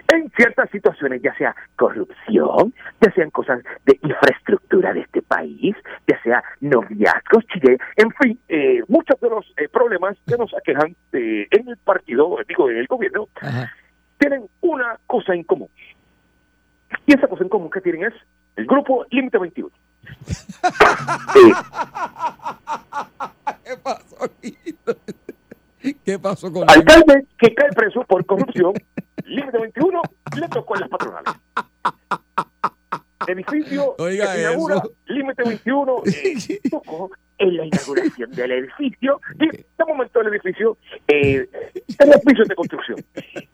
en ciertas situaciones, ya sea corrupción, ya sean cosas de infraestructura de este país, ya sea noviazgos, chile, en fin, eh, muchos de los eh, problemas que nos aquejan eh, en el partido, digo, en el gobierno, tienen una cosa en común. Y esa cosa en común que tienen es el grupo Límite 21. ¿Qué pasó aquí? ¿Qué pasó con Alcalde que cae preso por corrupción, Límite 21, le tocó en las patronales. Oiga se inaugura, eso. Límite 21, eh, en la inauguración del edificio. Y en este momento el edificio eh, tenía pisos de construcción.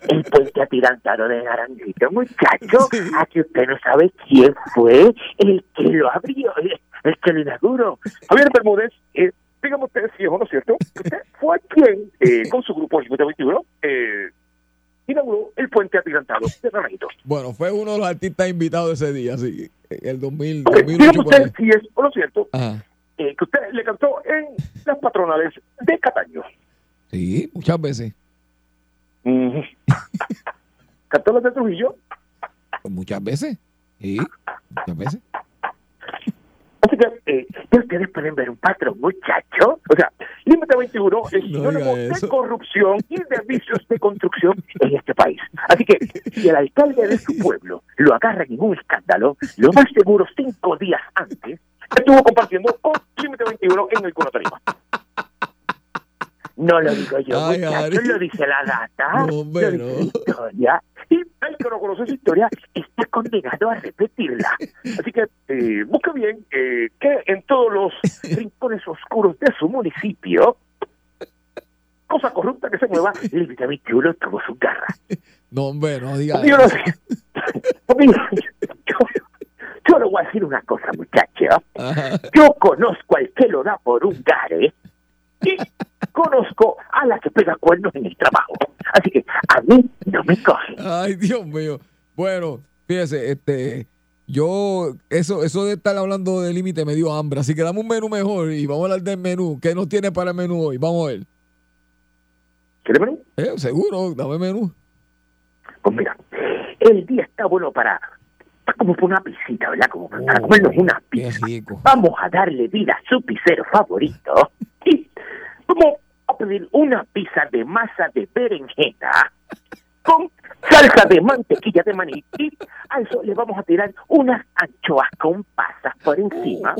El puente atirantado de Naranjito, muchacho, aquí usted no sabe quién fue el que lo abrió, el, el que lo inauguró. Javier Bermúdez, eh, dígame usted si es o no cierto, usted fue quien, eh, con su grupo Límite 21, eh, inauguró el puente atirantado de Naranjito. Bueno, fue uno de los artistas invitados ese día, sí. El 2000, Ok, 2008 dígame por ahí. usted si es o no es cierto, eh, que usted le cantó en las patronales de Cataño. Sí, muchas veces. ¿Cantó las de Trujillo? Pues muchas veces. Sí, muchas veces. Así que eh, ya ustedes pueden ver un patrón, muchacho. O sea, Límite 21 es sinónimo de corrupción y de vicios de construcción en este país. Así que si el alcalde de su pueblo lo agarra en un escándalo, lo más seguro cinco días antes estuvo compartiendo con Límite 21 en el Tarima. No lo digo yo, Ay, lo dice la data, No, hombre, lo dice no. la historia. Y el que no conoce esa historia está condenado a repetirla. Así que eh, busque bien eh, que en todos los rincones oscuros de su municipio, cosa corrupta que se mueva, Límite 21 tuvo su garra. No, hombre, no diga Yo, yo, le voy a decir una cosa, muchacho. Ajá. Yo conozco al que lo da por un gare y conozco a la que pega cuernos en el trabajo. Así que a mí no me coge. Ay, Dios mío. Bueno, fíjese, este, yo, eso, eso de estar hablando de límite me dio hambre, así que dame un menú mejor y vamos a hablar del menú. ¿Qué nos tiene para el menú hoy? Vamos a ver. ¿Quieres menú? Eh, seguro, dame menú. Pues mira, el día está bueno para, como para una pisita, ¿verdad? Como para comernos una pizza. Vamos a darle vida a su pizzero favorito. Y a una pizza de masa de berenjena con salsa de mantequilla de maní. Y a eso le vamos a tirar unas anchoas con pasas por encima.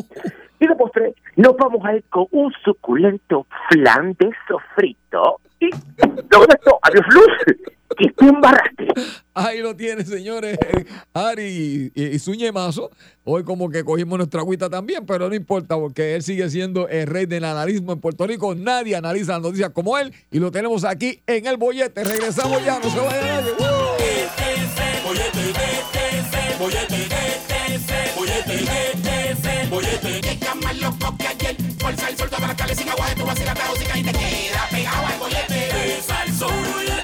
Y de postre nos vamos a ir con un suculento flan de sofrito. Y luego de esto, adiós luz, que te embarraste. Ahí lo tiene, señores. Ari y, y su ñemazo. Hoy como que cogimos nuestra agüita también, pero no importa porque él sigue siendo el rey del analismo en Puerto Rico. Nadie analiza las noticias como él y lo tenemos aquí en el bollete. Regresamos ya, no se vaya nadie. Llega más loco que ayer. Por sal sol, todas las cales sin agua, tú vacilas la música y te queda pegado al bollete. Sal soul,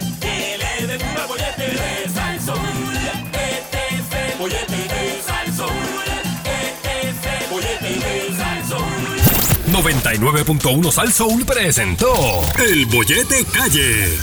99.1 Sal Soul presentó El Bollete Calle.